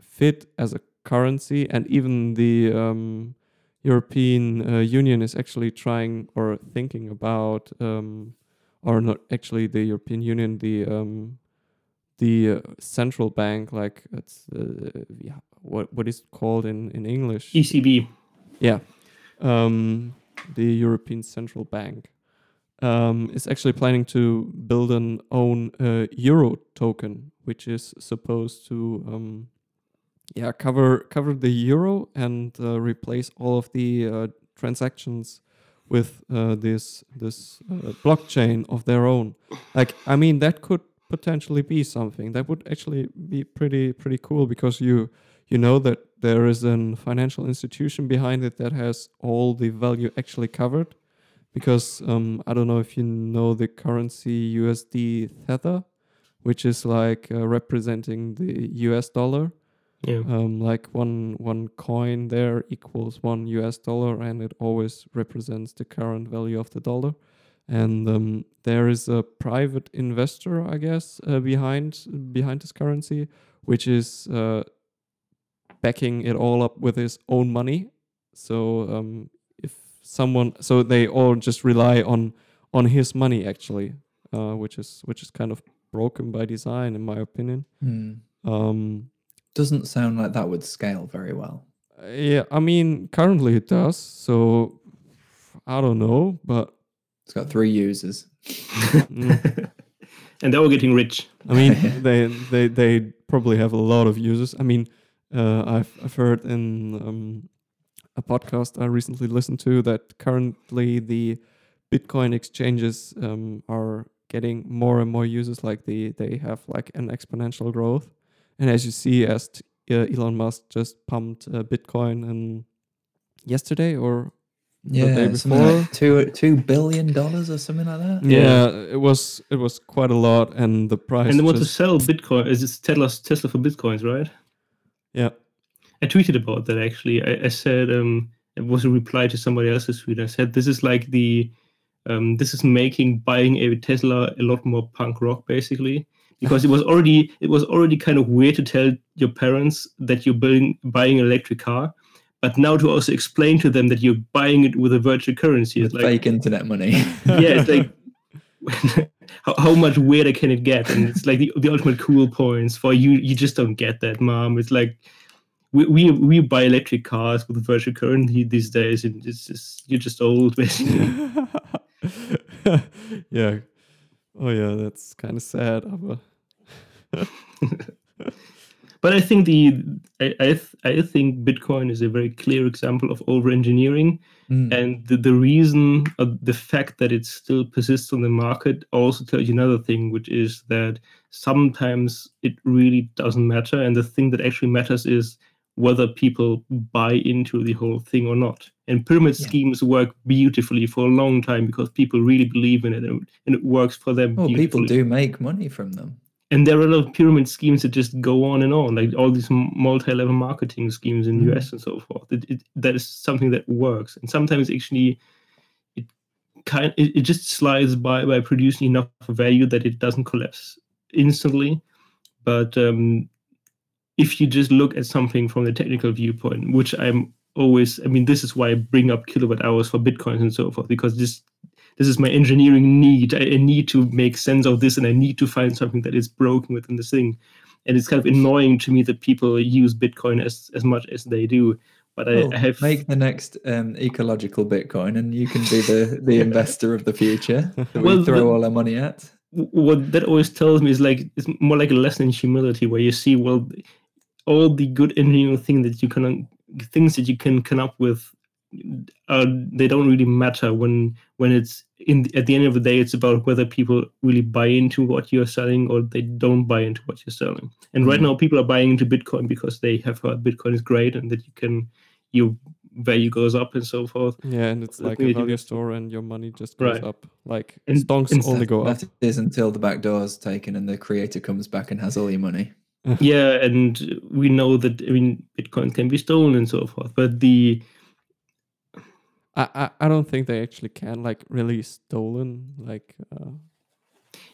fit as a currency, and even the um, European uh, Union is actually trying or thinking about, um, or not actually the European Union, the um, the uh, central bank, like it's uh, yeah, what what is it called in in English? ECB. Yeah. Um, the European Central Bank um, is actually planning to build an own uh, euro token, which is supposed to um, yeah cover cover the euro and uh, replace all of the uh, transactions with uh, this this uh, blockchain of their own. Like I mean, that could potentially be something that would actually be pretty pretty cool because you you know that there is a financial institution behind it that has all the value actually covered? Because um, i don't know if you know the currency usd tether which is like uh, representing the us dollar. Yeah. um, like one one coin there equals one us dollar and it always represents the current value of the dollar. And um, there is a private investor i guess uh, behind behind this currency which is uh, backing it all up with his own money so um, if someone so they all just rely on on his money actually uh, which is which is kind of broken by design in my opinion Hmm. um, Doesn't sound like that would scale very well. Uh, Yeah, I mean, currently it does. So I don't know, but It's got three users. mm, [laughs] and they're all getting rich. I mean, [laughs] they they they probably have a lot of users. I mean, uh, I've I've heard in um, a podcast I recently listened to that currently the Bitcoin exchanges um, are getting more and more users. Like they they have like an exponential growth, And as you see, as t- uh, Elon Musk just pumped uh, Bitcoin and yesterday or day Yeah, something before. like two two billion dollars or something like that. yeah, it was it was quite a lot, and the price. and they want to sell Bitcoin. Is it Tesla Tesla for Bitcoins, right? Yeah, I tweeted about that actually. I, I said um, it was a reply to somebody else's tweet. I said this is like the um, this is making buying a Tesla a lot more punk rock basically because it was [laughs] already it was already kind of weird to tell your parents that you're building buying an electric car, but now to also explain to them that you're buying it with a virtual currency, With like fake internet money. yeah, it's like [laughs] [laughs] how, how much weirder can it get? And it's like the, the ultimate cool points for you. You just don't get that, mom. It's like we we, we buy electric cars with virtual currency these days, and it's just you're just old, [laughs] basically. [laughs] yeah. Oh yeah, that's kind of sad, aber [laughs] But I think the I I, th- I think Bitcoin is a very clear example of over engineering. Mm. And the, the reason, uh, the fact that it still persists on the market also tells you another thing, which is that sometimes it really doesn't matter. And the thing that actually matters is whether people buy into the whole thing or not. And pyramid Yeah. schemes work beautifully for a long time because people really believe in it and, and it works for them. Well, people do make money from them. And there are a lot of pyramid schemes that just go on and on, like all these multi-level marketing schemes in the US and so forth. It, it, that is something that works, and sometimes actually, it kind it, it just slides by by producing enough value that it doesn't collapse instantly. But um, if you just look at something from the technical viewpoint, which I'm always, I mean, this is why I bring up kilowatt hours for bitcoins and so forth, because this this is my engineering need. I, I need to make sense of this, and I need to find something that is broken within this thing. And it's kind of annoying to me that people use Bitcoin as as much as they do. But I, Well, I have make the next um, ecological Bitcoin, and you can be the the [laughs] investor of the future that Well, we throw the- all our money at. what that always tells me is like it's more like a lesson in humility where you see well all the good engineering thing that you can things that you can come up with uh, they don't really matter when when it's in at the end of the day it's about whether people really buy into what you're selling or they don't buy into what you're selling and right Mhm. now people are buying into bitcoin because they have heard bitcoin is great and that you can your value goes up and so forth yeah, and it's Let like a do value store, and your money just goes Right. up. Like And- stonks and only That- go up. that is until the back door is taken and the creator comes back and has all your money. [laughs] yeah and we know that i mean bitcoin can be stolen and so forth but the I, I I don't think they actually can like really stolen like. Uh,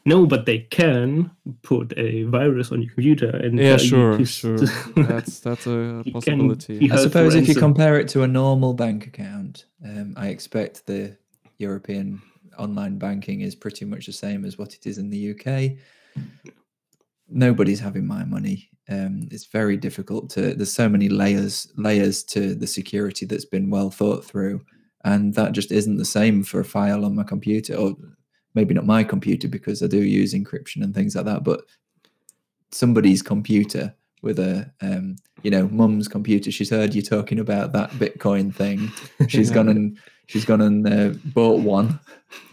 no but they can put a virus on your computer and yeah, tell you sure, sure. [laughs] that's that's a You can possibility. I suppose if you compare it to a normal bank account, um, I expect the European online banking is pretty much the same as what it is in the UK. Nobody's having my money. Um, it's very difficult to. There's so many layers layers to the security that's been well thought through, and that just isn't the same for a file on my computer, or maybe not my computer because I do use encryption and things like that. But somebody's computer with a um, you know mum's computer she's heard you talking about that bitcoin thing she's Yeah. gone and she's gone and uh, bought one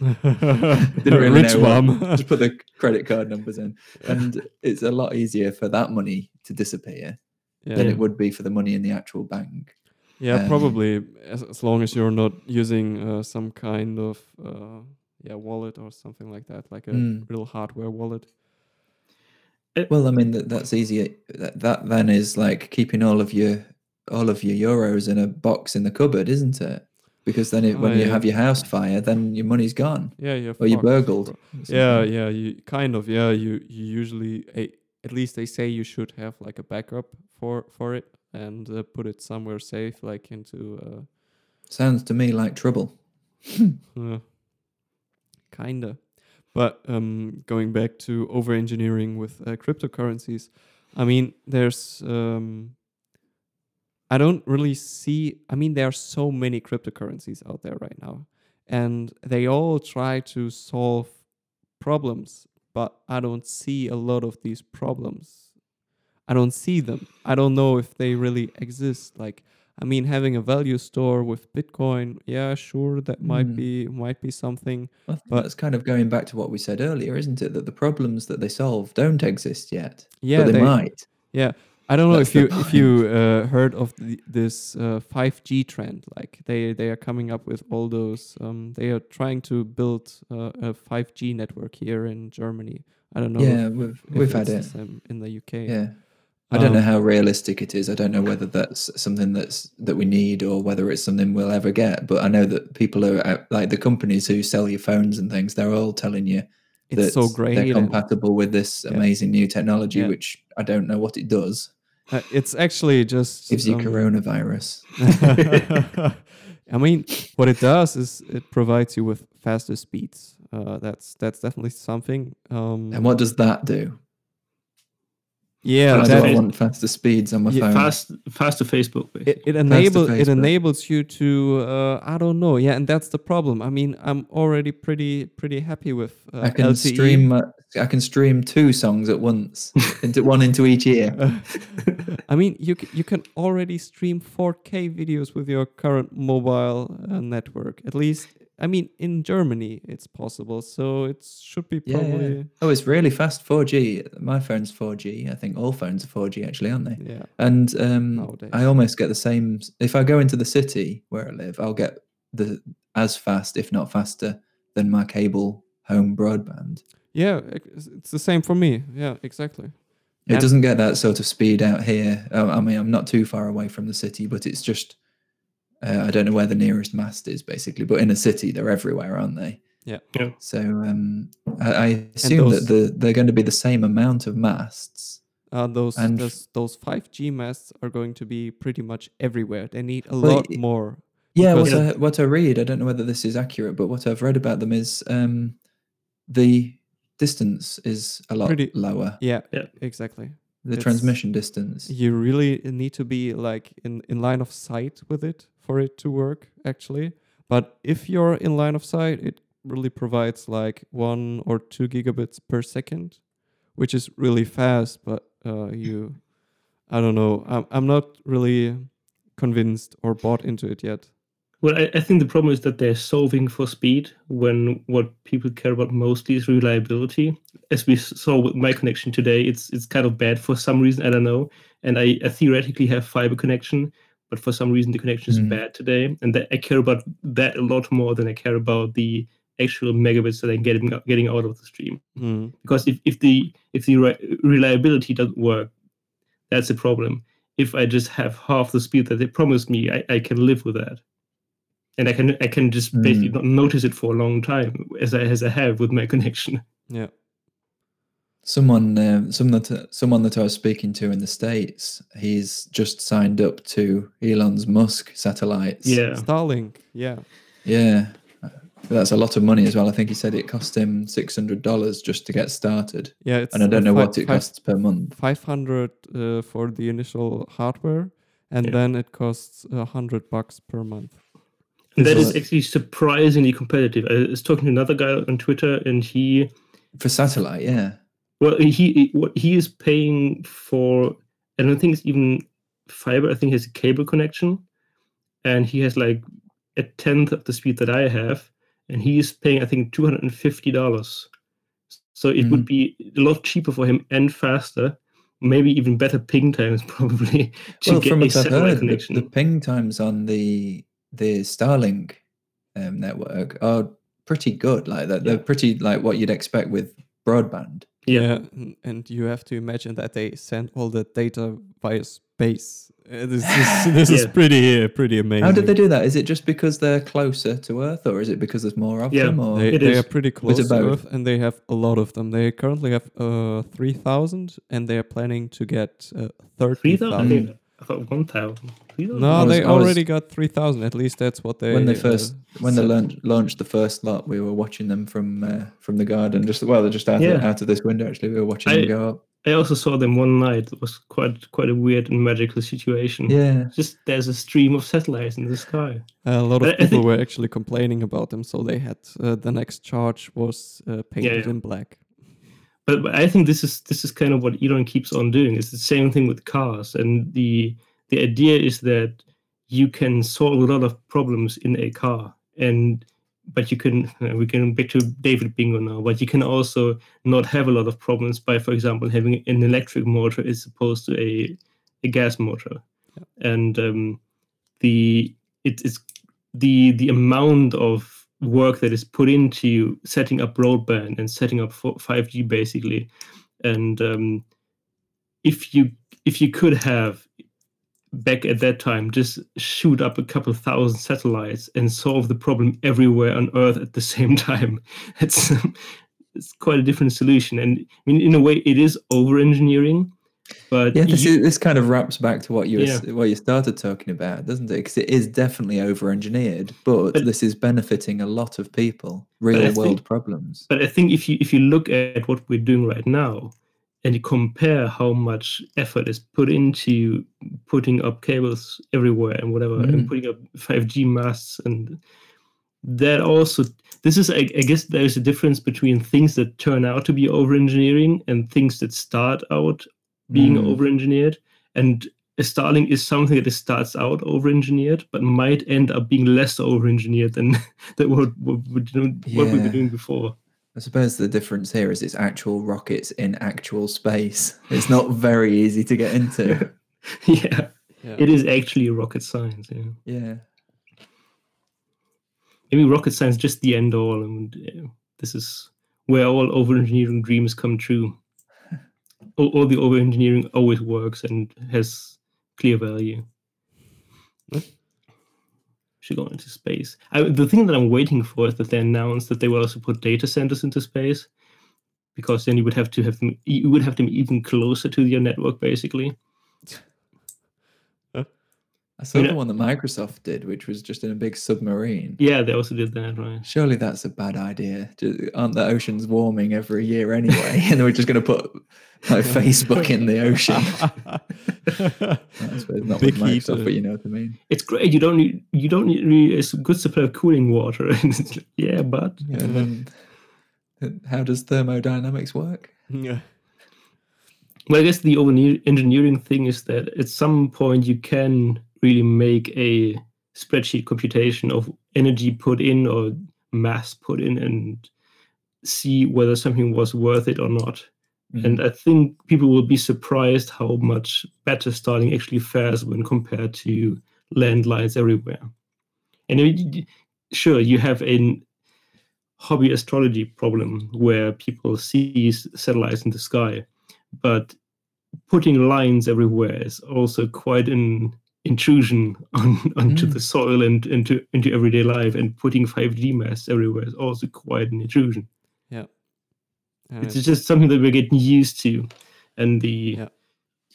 [laughs] didn't really Rich know what- mom. just put the credit card numbers in and it's a lot easier for that money to disappear yeah. than it would be for the money in the actual bank Yeah, Um, probably as, as long as you're not using uh, some kind of uh, yeah wallet or something like that, like a Mm. real hardware wallet. well i mean that, that's easier that, that then is like keeping all of your all of your euros in a box in the cupboard isn't it because then it, Oh, when you have your house fire then your money's gone Yeah, yeah. or you're burgled Yeah, yeah. You kind of yeah. You you usually at least they say you should have like a backup for for it and uh, put it somewhere safe, like into uh, sounds to me like trouble [laughs] Uh, kinda. But um, going back to over engineering with uh, cryptocurrencies, I mean, there's. Um, I don't really see. I mean, there are so many cryptocurrencies out there right now, and they all try to solve problems, but I don't see a lot of these problems. I don't see them. I don't know if they really exist. Like, I mean, having a value store with Bitcoin, yeah, sure, that might Mm. be might be something. But- that's kind of going back to what we said earlier, isn't it? That the problems that they solve don't exist yet. Yeah, but they, they- might. Yeah, I don't know That's if you if you uh, heard of the, this uh, 5G trend. Like they they are coming up with all those. Um, they are trying to build uh, a 5G network here in Germany. I don't know. yeah, if, we've if we've had it. in the UK. Yeah. I don't know Um, how realistic it is. I don't know whether that's something that's that we need or whether it's something we'll ever get. But I know that people are like the companies who sell your phones and things. They're all telling you It's that so great. they're compatible with this Yeah. amazing new technology, Yeah. which I don't know what it does. uh, it's actually just Gives you um, coronavirus. [laughs] I mean, what it does is it provides you with faster speeds. Uh, that's that's definitely something. Um, And what does that do? Yeah, How do Faster I want faster speeds on my Yeah, phone? Fast, fast to Facebook. Basically. it, it enables it enables you to uh, I don't know. Yeah, and that's the problem. I mean, I'm already pretty pretty happy with uh, I can LTE. stream. uh, I can stream two songs at once, [laughs] into one into each ear. I mean, you c- you can already stream 4K videos with your current mobile uh, network. At least, I mean, in Germany it's possible. So it should be Yeah, yeah. probably Oh, it's really fast 4G. My phone's 4G. I think all phones are 4G actually, aren't they? yeah. And um, Nowadays. I almost get the same. If I go into the city where I live, I'll get the as fast, if not faster, than my cable home broadband. Yeah, it's the same for me. Yeah, exactly. It And- doesn't get that sort of speed out here. I mean, I'm not too far away from the city, but it's just uh, I don't know where the nearest mast is, basically. But in a city, they're everywhere, aren't they? Yeah. Yeah. So um, I, I assume those- that the, they're going to be the same amount of masts. Uh, those And- those those 5G masts are going to be pretty much everywhere. They need a Well, lot y- more. Yeah, what Because- I, what I read, I don't know whether this is accurate, but what I've read about them is um, the distance is a lot Pretty- lower. Yeah, Yeah. exactly. The it's- transmission distance. You really need to be like in in line of sight with it for it to work actually. But if you're in line of sight, it really provides like one or two gigabits per second, which is really fast. But uh, you, I don't know. I'm I'm not really convinced or bought into it yet. Well, I, I think the problem is that they're solving for speed when what people care about mostly is reliability. As we saw with my connection today, it's it's kind of bad for some reason. I don't know. And I, I theoretically have fiber connection, but for some reason the connection is Mm. bad today. And that I care about that a lot more than I care about the actual megabits that I'm getting getting out of the stream. Hmm. Because if, if the if the re- reliability doesn't work, that's a problem. If I just have half the speed that they promised me, I, I can live with that. And I can I can just basically Mm. not notice it for a long time as I as I have with my [laughs] connection. Yeah. Someone, uh, someone that someone that I was speaking to in the states, he's just signed up to Elon's Musk satellites. Yeah. Starlink. Yeah. yeah, that's a lot of money as well. I think he said it cost him six hundred dollars just to get started, Yeah. It's and I don't know fi- what it fi- costs per month. 500 uh, for the initial hardware and Yeah. then it costs a 100 bucks per month And that is actually surprisingly competitive. I was talking to another guy on Twitter, and he For satellite, yeah. well he he- what he is paying for. I don't think it's even fiber. I think he has a cable connection, and he has like a tenth of the speed that I have, and he is paying I think two hundred and fifty dollars. So it would hmm. be a lot cheaper for him and faster, maybe even better ping times [laughs] probably to well, get from a satellite heard, the, connection. the ping times on the the Starlink um, network are pretty good. Like that, they're Yeah. pretty like what you'd expect with broadband. Yeah. n- and you have to imagine that they send all the data via space Uh, this is this [laughs] is pretty uh, pretty amazing How did they do that? Is it just because they're closer to Earth, or is it because there's more of Yeah, them? Or they, they are pretty close to. Earth, and they have a lot of them. They currently have uh, 3,000, and they are planning to get uh, Three thousand? I 30,000. think I thought one thousand. Three thousand? No, I was- they I was- already got 3,000. At least that's what they. when they uh, first when they launched, launched the first lot, we were watching them from uh, from the garden. Just well, they're just out Yeah. of, out of this window. Actually, we were watching I- them go up. I also saw them one night. It was quite quite a weird and magical situation. Yeah, Just there's a stream of satellites in the sky. A lot of I people think- were actually complaining about them, so they had uh, the next charge was uh, painted yeah. in black. But, but I think this is this is kind of what Elon keeps on doing. It's the same thing with cars, and the the idea is that you can solve a lot of problems in a car, and but you can [laughs] we can back to David Bingo now. But you can also not have a lot of problems by, for example, having an electric motor as opposed to a a gas motor, and um, the it is the the amount of work that is put into setting up broadband and setting up 5G basically, and um, if you if you could have back at that time just shoot up a couple thousand satellites and solve the problem everywhere on earth at the [laughs] same time it's it's quite a different solution. And I mean in a way it is over engineering but yeah this, you, is, this kind of wraps back to what you Yeah. what you started talking about doesn't it because it is definitely over engineered but, But- this is benefiting a lot of people real think- world problems but i think if you if you look at what we're doing right now and you compare how much effort is put into putting up cables everywhere and whatever and Mm. putting up 5g masts and that also this is I, I guess there's a difference between things that turn out to be over engineering and things that start out being Mm. over engineered and a Starlink is something that starts out over engineered but might end up being less over engineered than, [laughs] than what, what, we're doing, what we were Yeah. doing before I suppose the difference here is it's actual rockets in actual space. It's not very easy to get into. [laughs] yeah, Yeah. it is actually rocket science. Yeah. yeah. Maybe rocket science just the end all, and uh, this is where all over engineering dreams come true. All, all the over engineering always works and has clear value. Hmm? Should go into space. I, the thing that I'm waiting for is that they announce that they will also put data centers into space, because then you would have to have them. You would have them even closer to your network, basically. [laughs] I saw the one that Microsoft did, which was just in a big submarine. Yeah, they also did that, right? Surely that's a bad idea. Ju- Aren't the oceans warming every year anyway? [laughs] and we're just going to put like [laughs] Facebook in the ocean. [laughs] Not Big with Microsoft, uh, but you know what I mean. it's great. You don't need you don't need really a good supply of cooling water. And it's yeah, but And then then how does thermodynamics work? yeah. well, I guess the over engineering thing is that at some point you can really make a spreadsheet computation of energy put in or mass put in and see whether something was worth it or not. Mm-hmm. And I think people will be surprised how much better Starlink actually fares when compared to landlines everywhere. And it- sure, you have a hobby astrology problem where people see satellites in the sky, but putting lines everywhere is also quite an intrusion on onto Mm. the soil and into into everyday life. And putting 5G masts everywhere is also quite an intrusion And it's just something that we're getting used to and the Yeah.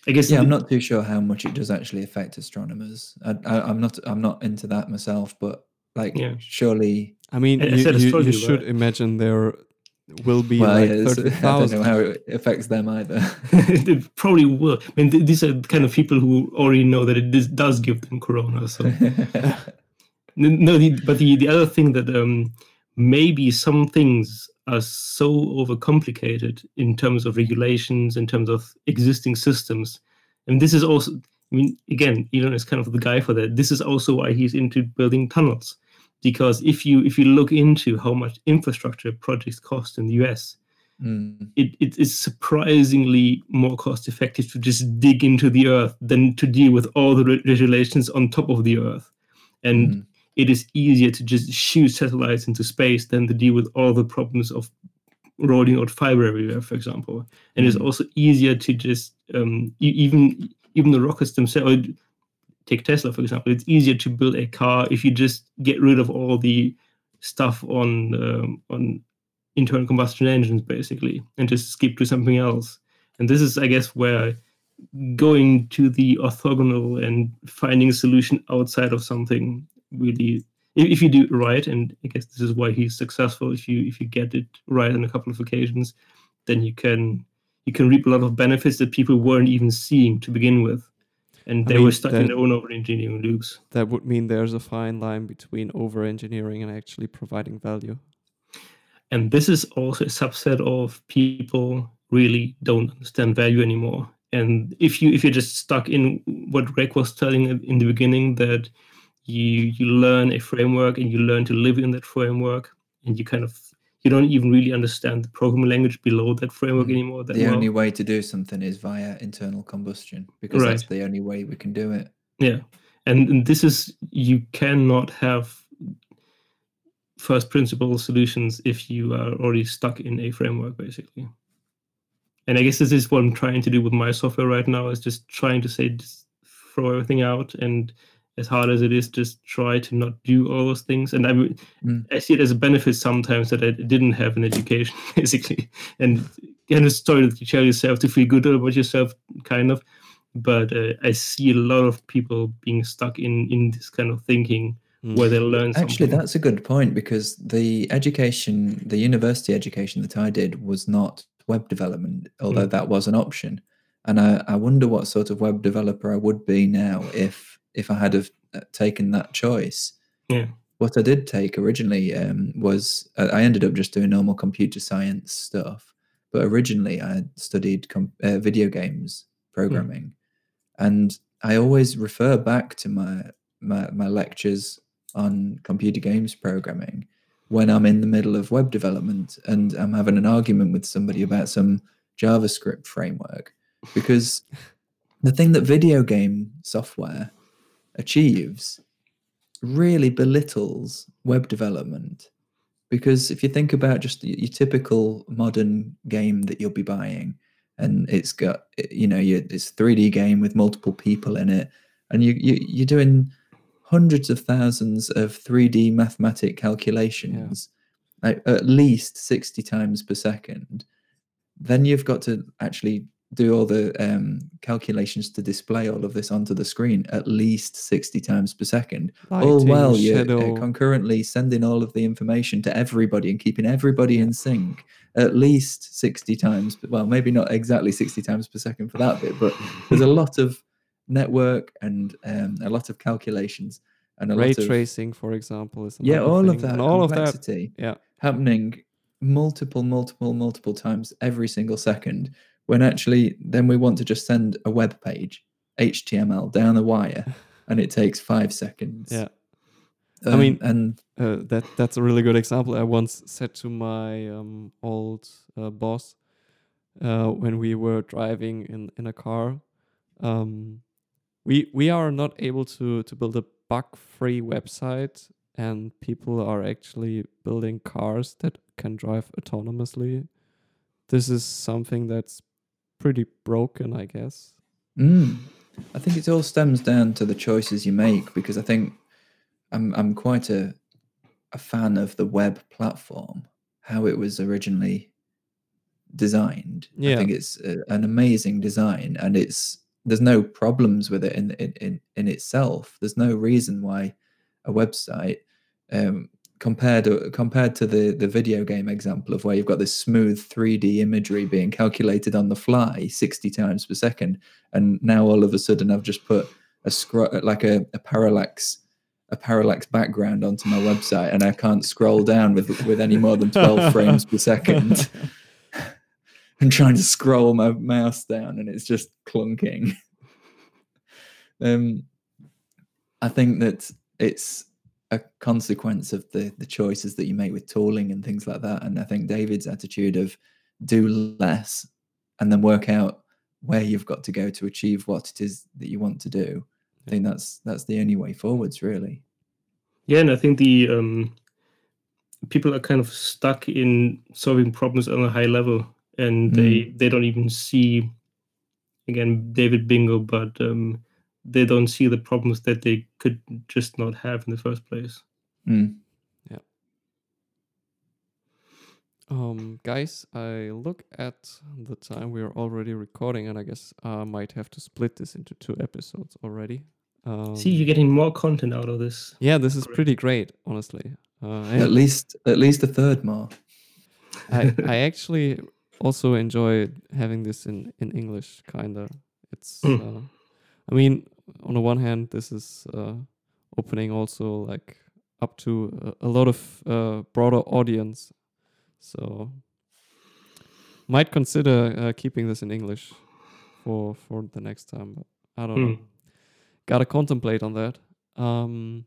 i guess yeah, the- I'm not too sure how much it does actually affect astronomers. I, I, I'm not. I'm not into that myself, but like, Yeah. surely. I mean, I- I you, said you, you should right? imagine there will be Well, like yeah, it's- [laughs] I don't know how it affects them either. [laughs] it probably will. I mean th- these are the kind of people who already know that it does- does give them corona so. [laughs] No the, but the, the other thing that um maybe some things are so overcomplicated in terms of regulations in terms of existing systems and this is also i mean again elon is kind of the guy for that. This is also why he's into building tunnels because if you if you look into how much infrastructure projects cost in the us Mm, it, it is surprisingly more cost effective to just dig into the earth than to deal with all the re- regulations on top of the earth. And mm, it is easier to just shoot satellites into space than to deal with all the problems of rolling out fiber everywhere for example. And it's Mhm. also easier to just um, even even the rockets themselves take tesla for example. It's easier to build a car if you just get rid of all the stuff on um, on internal combustion engines basically and just skip to something else. And this is i guess where going to the orthogonal and finding a solution outside of something really if, you do it right and i guess this is why he's successful if you if you get it right on a couple of occasions then you can you can reap a lot of benefits that people weren't even seeing to begin with and I they were stuck that- in their own over engineering loops That would mean there's a fine line between over engineering and actually providing value. and this is also a subset of people really don't understand value anymore and if you if you're just stuck in what greg was telling in in the beginning that you you learn a framework and you learn to live in that framework and you kind of you don't even really understand the programming language below that framework Mm. anymore that the well. only way to do something is via internal combustion because that's the only way we can do it. Yeah, and, and this is you cannot have first principle solutions if you are already stuck in a framework, basically. And I guess this is what I'm trying to do with my software right now is just trying to say throw everything out and as hard as it is, just try to not do all those things. And I, Mm. I see it as a benefit sometimes that I didn't have an education, [laughs] basically. And and a story that you tell yourself to feel good about yourself, kind of but uh, I see a lot of people being stuck in in this kind of thinking Mm. where they learn something. Actually, that's a good point because the education, the university education that I did was not web development, although that was an option. And I, I wonder what sort of web developer I would be now if if I had have uh, taken that choice. Yeah. What I did take originally um, was I ended up just doing normal computer science stuff, but originally I had studied com- uh, video games programming, and I always refer back to my my, my lectures on computer games programming when I'm in the middle of web development and I'm having an argument with somebody about some JavaScript framework. Because [laughs] the thing that video game software achieves really belittles web development. Because if you think about just your typical modern game that you'll be buying, and it's got you know you, it's 3D game with multiple people in it, and you, you you're doing hundreds of thousands of 3D mathematic calculations, like at least 60 times per second, then you've got to actually do all the um, calculations to display all of this onto the screen at least 60 times per second. all Lighting, well, you're uh, concurrently sending all of the information to everybody and keeping everybody in sync at least 60 times. Well, maybe not exactly 60 times per second for that bit, but [laughs] there's a lot of network and um, a lot of calculations and a Ray lot of tracing, for example, is yeah, all of that and all of that. Yeah, happening multiple, multiple, multiple times every single second. When actually, then we want to just send a web page, HTML down the wire, [laughs] and it takes five seconds. yeah. Um, mean- and Uh, that that's a really good example. I once said to my um, old uh, boss uh, when we were driving in in a car, um, we we are not able to to build a bug-free website, and people are actually building cars that can drive autonomously. This is something that's pretty broken, I guess. Mm. I think it all stems down to the choices you make because I think I'm I'm quite a a fan of the web platform, how it was originally designed. I think it's a, an amazing design, and it's there's no problems with it in in in, in itself. There's no reason why a website um, compared to, compared to the the video game example of where you've got this smooth 3D imagery being calculated on the fly 60 times per second, and now all of a sudden I've just put a scroll like a, a parallax a parallax background onto my website, and I can't scroll down with with any more than 12 [laughs] frames per second. [laughs] I'm trying to scroll my mouse down, and it's just clunking. [laughs] um, I think that it's a consequence of the the choices that you make with tooling and things like that. And I think David's attitude of do less and then work out where you've got to go to achieve what it is that you want to do. I think that's that's the only way forwards, really. Yeah, and I think the um, people are kind of stuck in solving problems on a high level, and they they don't even see, again, David Bingo, but um, they don't see the problems that they could just not have in the first place. Mm. Um, guys, I look at the time we are already recording, and I guess I might have to split this into two episodes already. Um, see, you're getting more content out of this. yeah, this is pretty great, honestly. Uh, At least at least a third more. I, [laughs] I actually also enjoy having this in in English, kinda. It's, Mm. uh, I mean, on the one hand, this is uh, opening also like up to a, a lot of uh, broader audience, so might consider uh, keeping this in English for for the next time. But I don't know. Mm. Gotta contemplate on that. Um,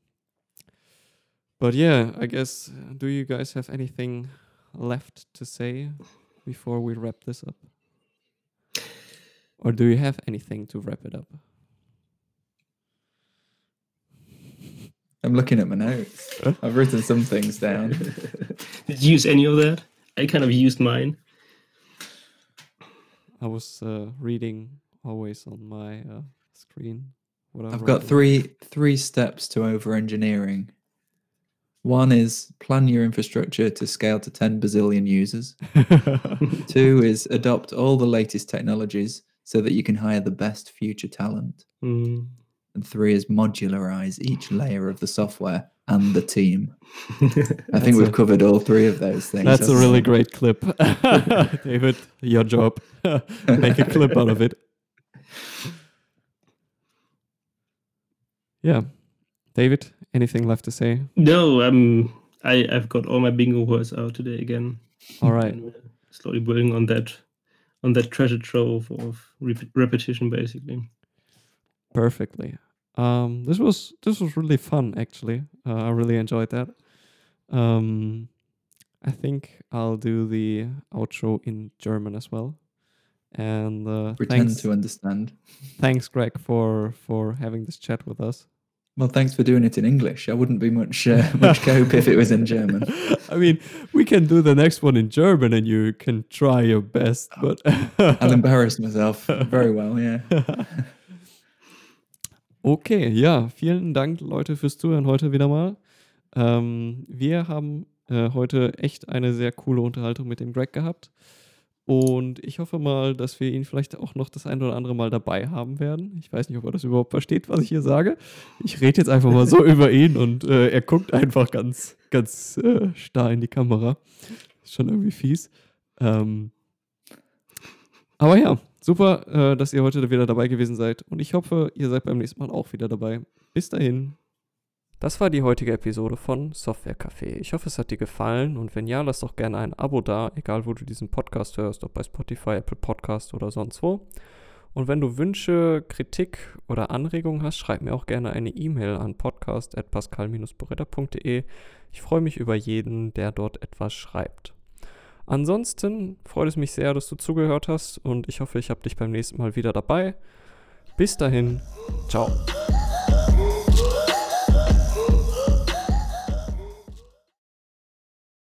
But yeah, I guess, do you guys have anything left to say before we wrap this up? Or do you have anything to wrap it up? I'm looking at my notes. I've written some things down. [laughs] Did you use any of that? I kind of used mine. I was uh, reading always on my uh, screen. What I I've got three three steps to over engineering. One is plan your infrastructure to scale to 10 bazillion users. [laughs] Two is adopt all the latest technologies so that you can hire the best future talent. Mm. And three is modularize each layer of the software and the team. [laughs] I think we've a- covered all three of those things. That's a really great clip. [laughs] [laughs] David, your job. Make a clip out of it. Yeah. David, anything left to say? No, um, I I've got all my bingo words out today again. All right. Slowly building on that, on that treasure trove of rep- repetition, basically. Perfectly. Um, this was this was really fun actually. Uh, I really enjoyed that. Um, I think I'll do the outro in German as well. And uh, Pretend thanks, to understand. thanks, Greg, for for having this chat with us. Well, thanks for doing it in English. I wouldn't be much uh, [laughs] much cope if it was in German. [laughs] I mean, we can do the next one in German, and you can try your best. But I'll [laughs] embarrass myself very well. Yeah. Okay, ja, vielen Dank, Leute, fürs Zuhören heute wieder mal. Ähm, wir haben äh, heute echt eine sehr coole Unterhaltung mit dem Greg gehabt. Und ich hoffe mal, dass wir ihn vielleicht auch noch das ein oder andere Mal dabei haben werden. Ich weiß nicht, ob er das überhaupt versteht, was ich hier sage. Ich rede jetzt einfach mal so [laughs] über ihn und äh, er guckt einfach ganz, ganz äh, starr in die Kamera. Ist schon irgendwie fies. Ähm, aber ja, super, äh, dass ihr heute wieder dabei gewesen seid. Und ich hoffe, ihr seid beim nächsten Mal auch wieder dabei. Bis dahin. Das war die heutige Episode von Software Café. Ich hoffe, es hat dir gefallen und wenn ja, lass doch gerne ein Abo da, egal wo du diesen Podcast hörst, ob bei Spotify, Apple Podcast oder sonst wo. Und wenn du Wünsche, Kritik oder Anregungen hast, schreib mir auch gerne eine E-Mail an podcast.pascal-boretta.de. Ich freue mich über jeden, der dort etwas schreibt. Ansonsten freut es mich sehr, dass du zugehört hast und ich hoffe, ich habe dich beim nächsten Mal wieder dabei. Bis dahin, ciao.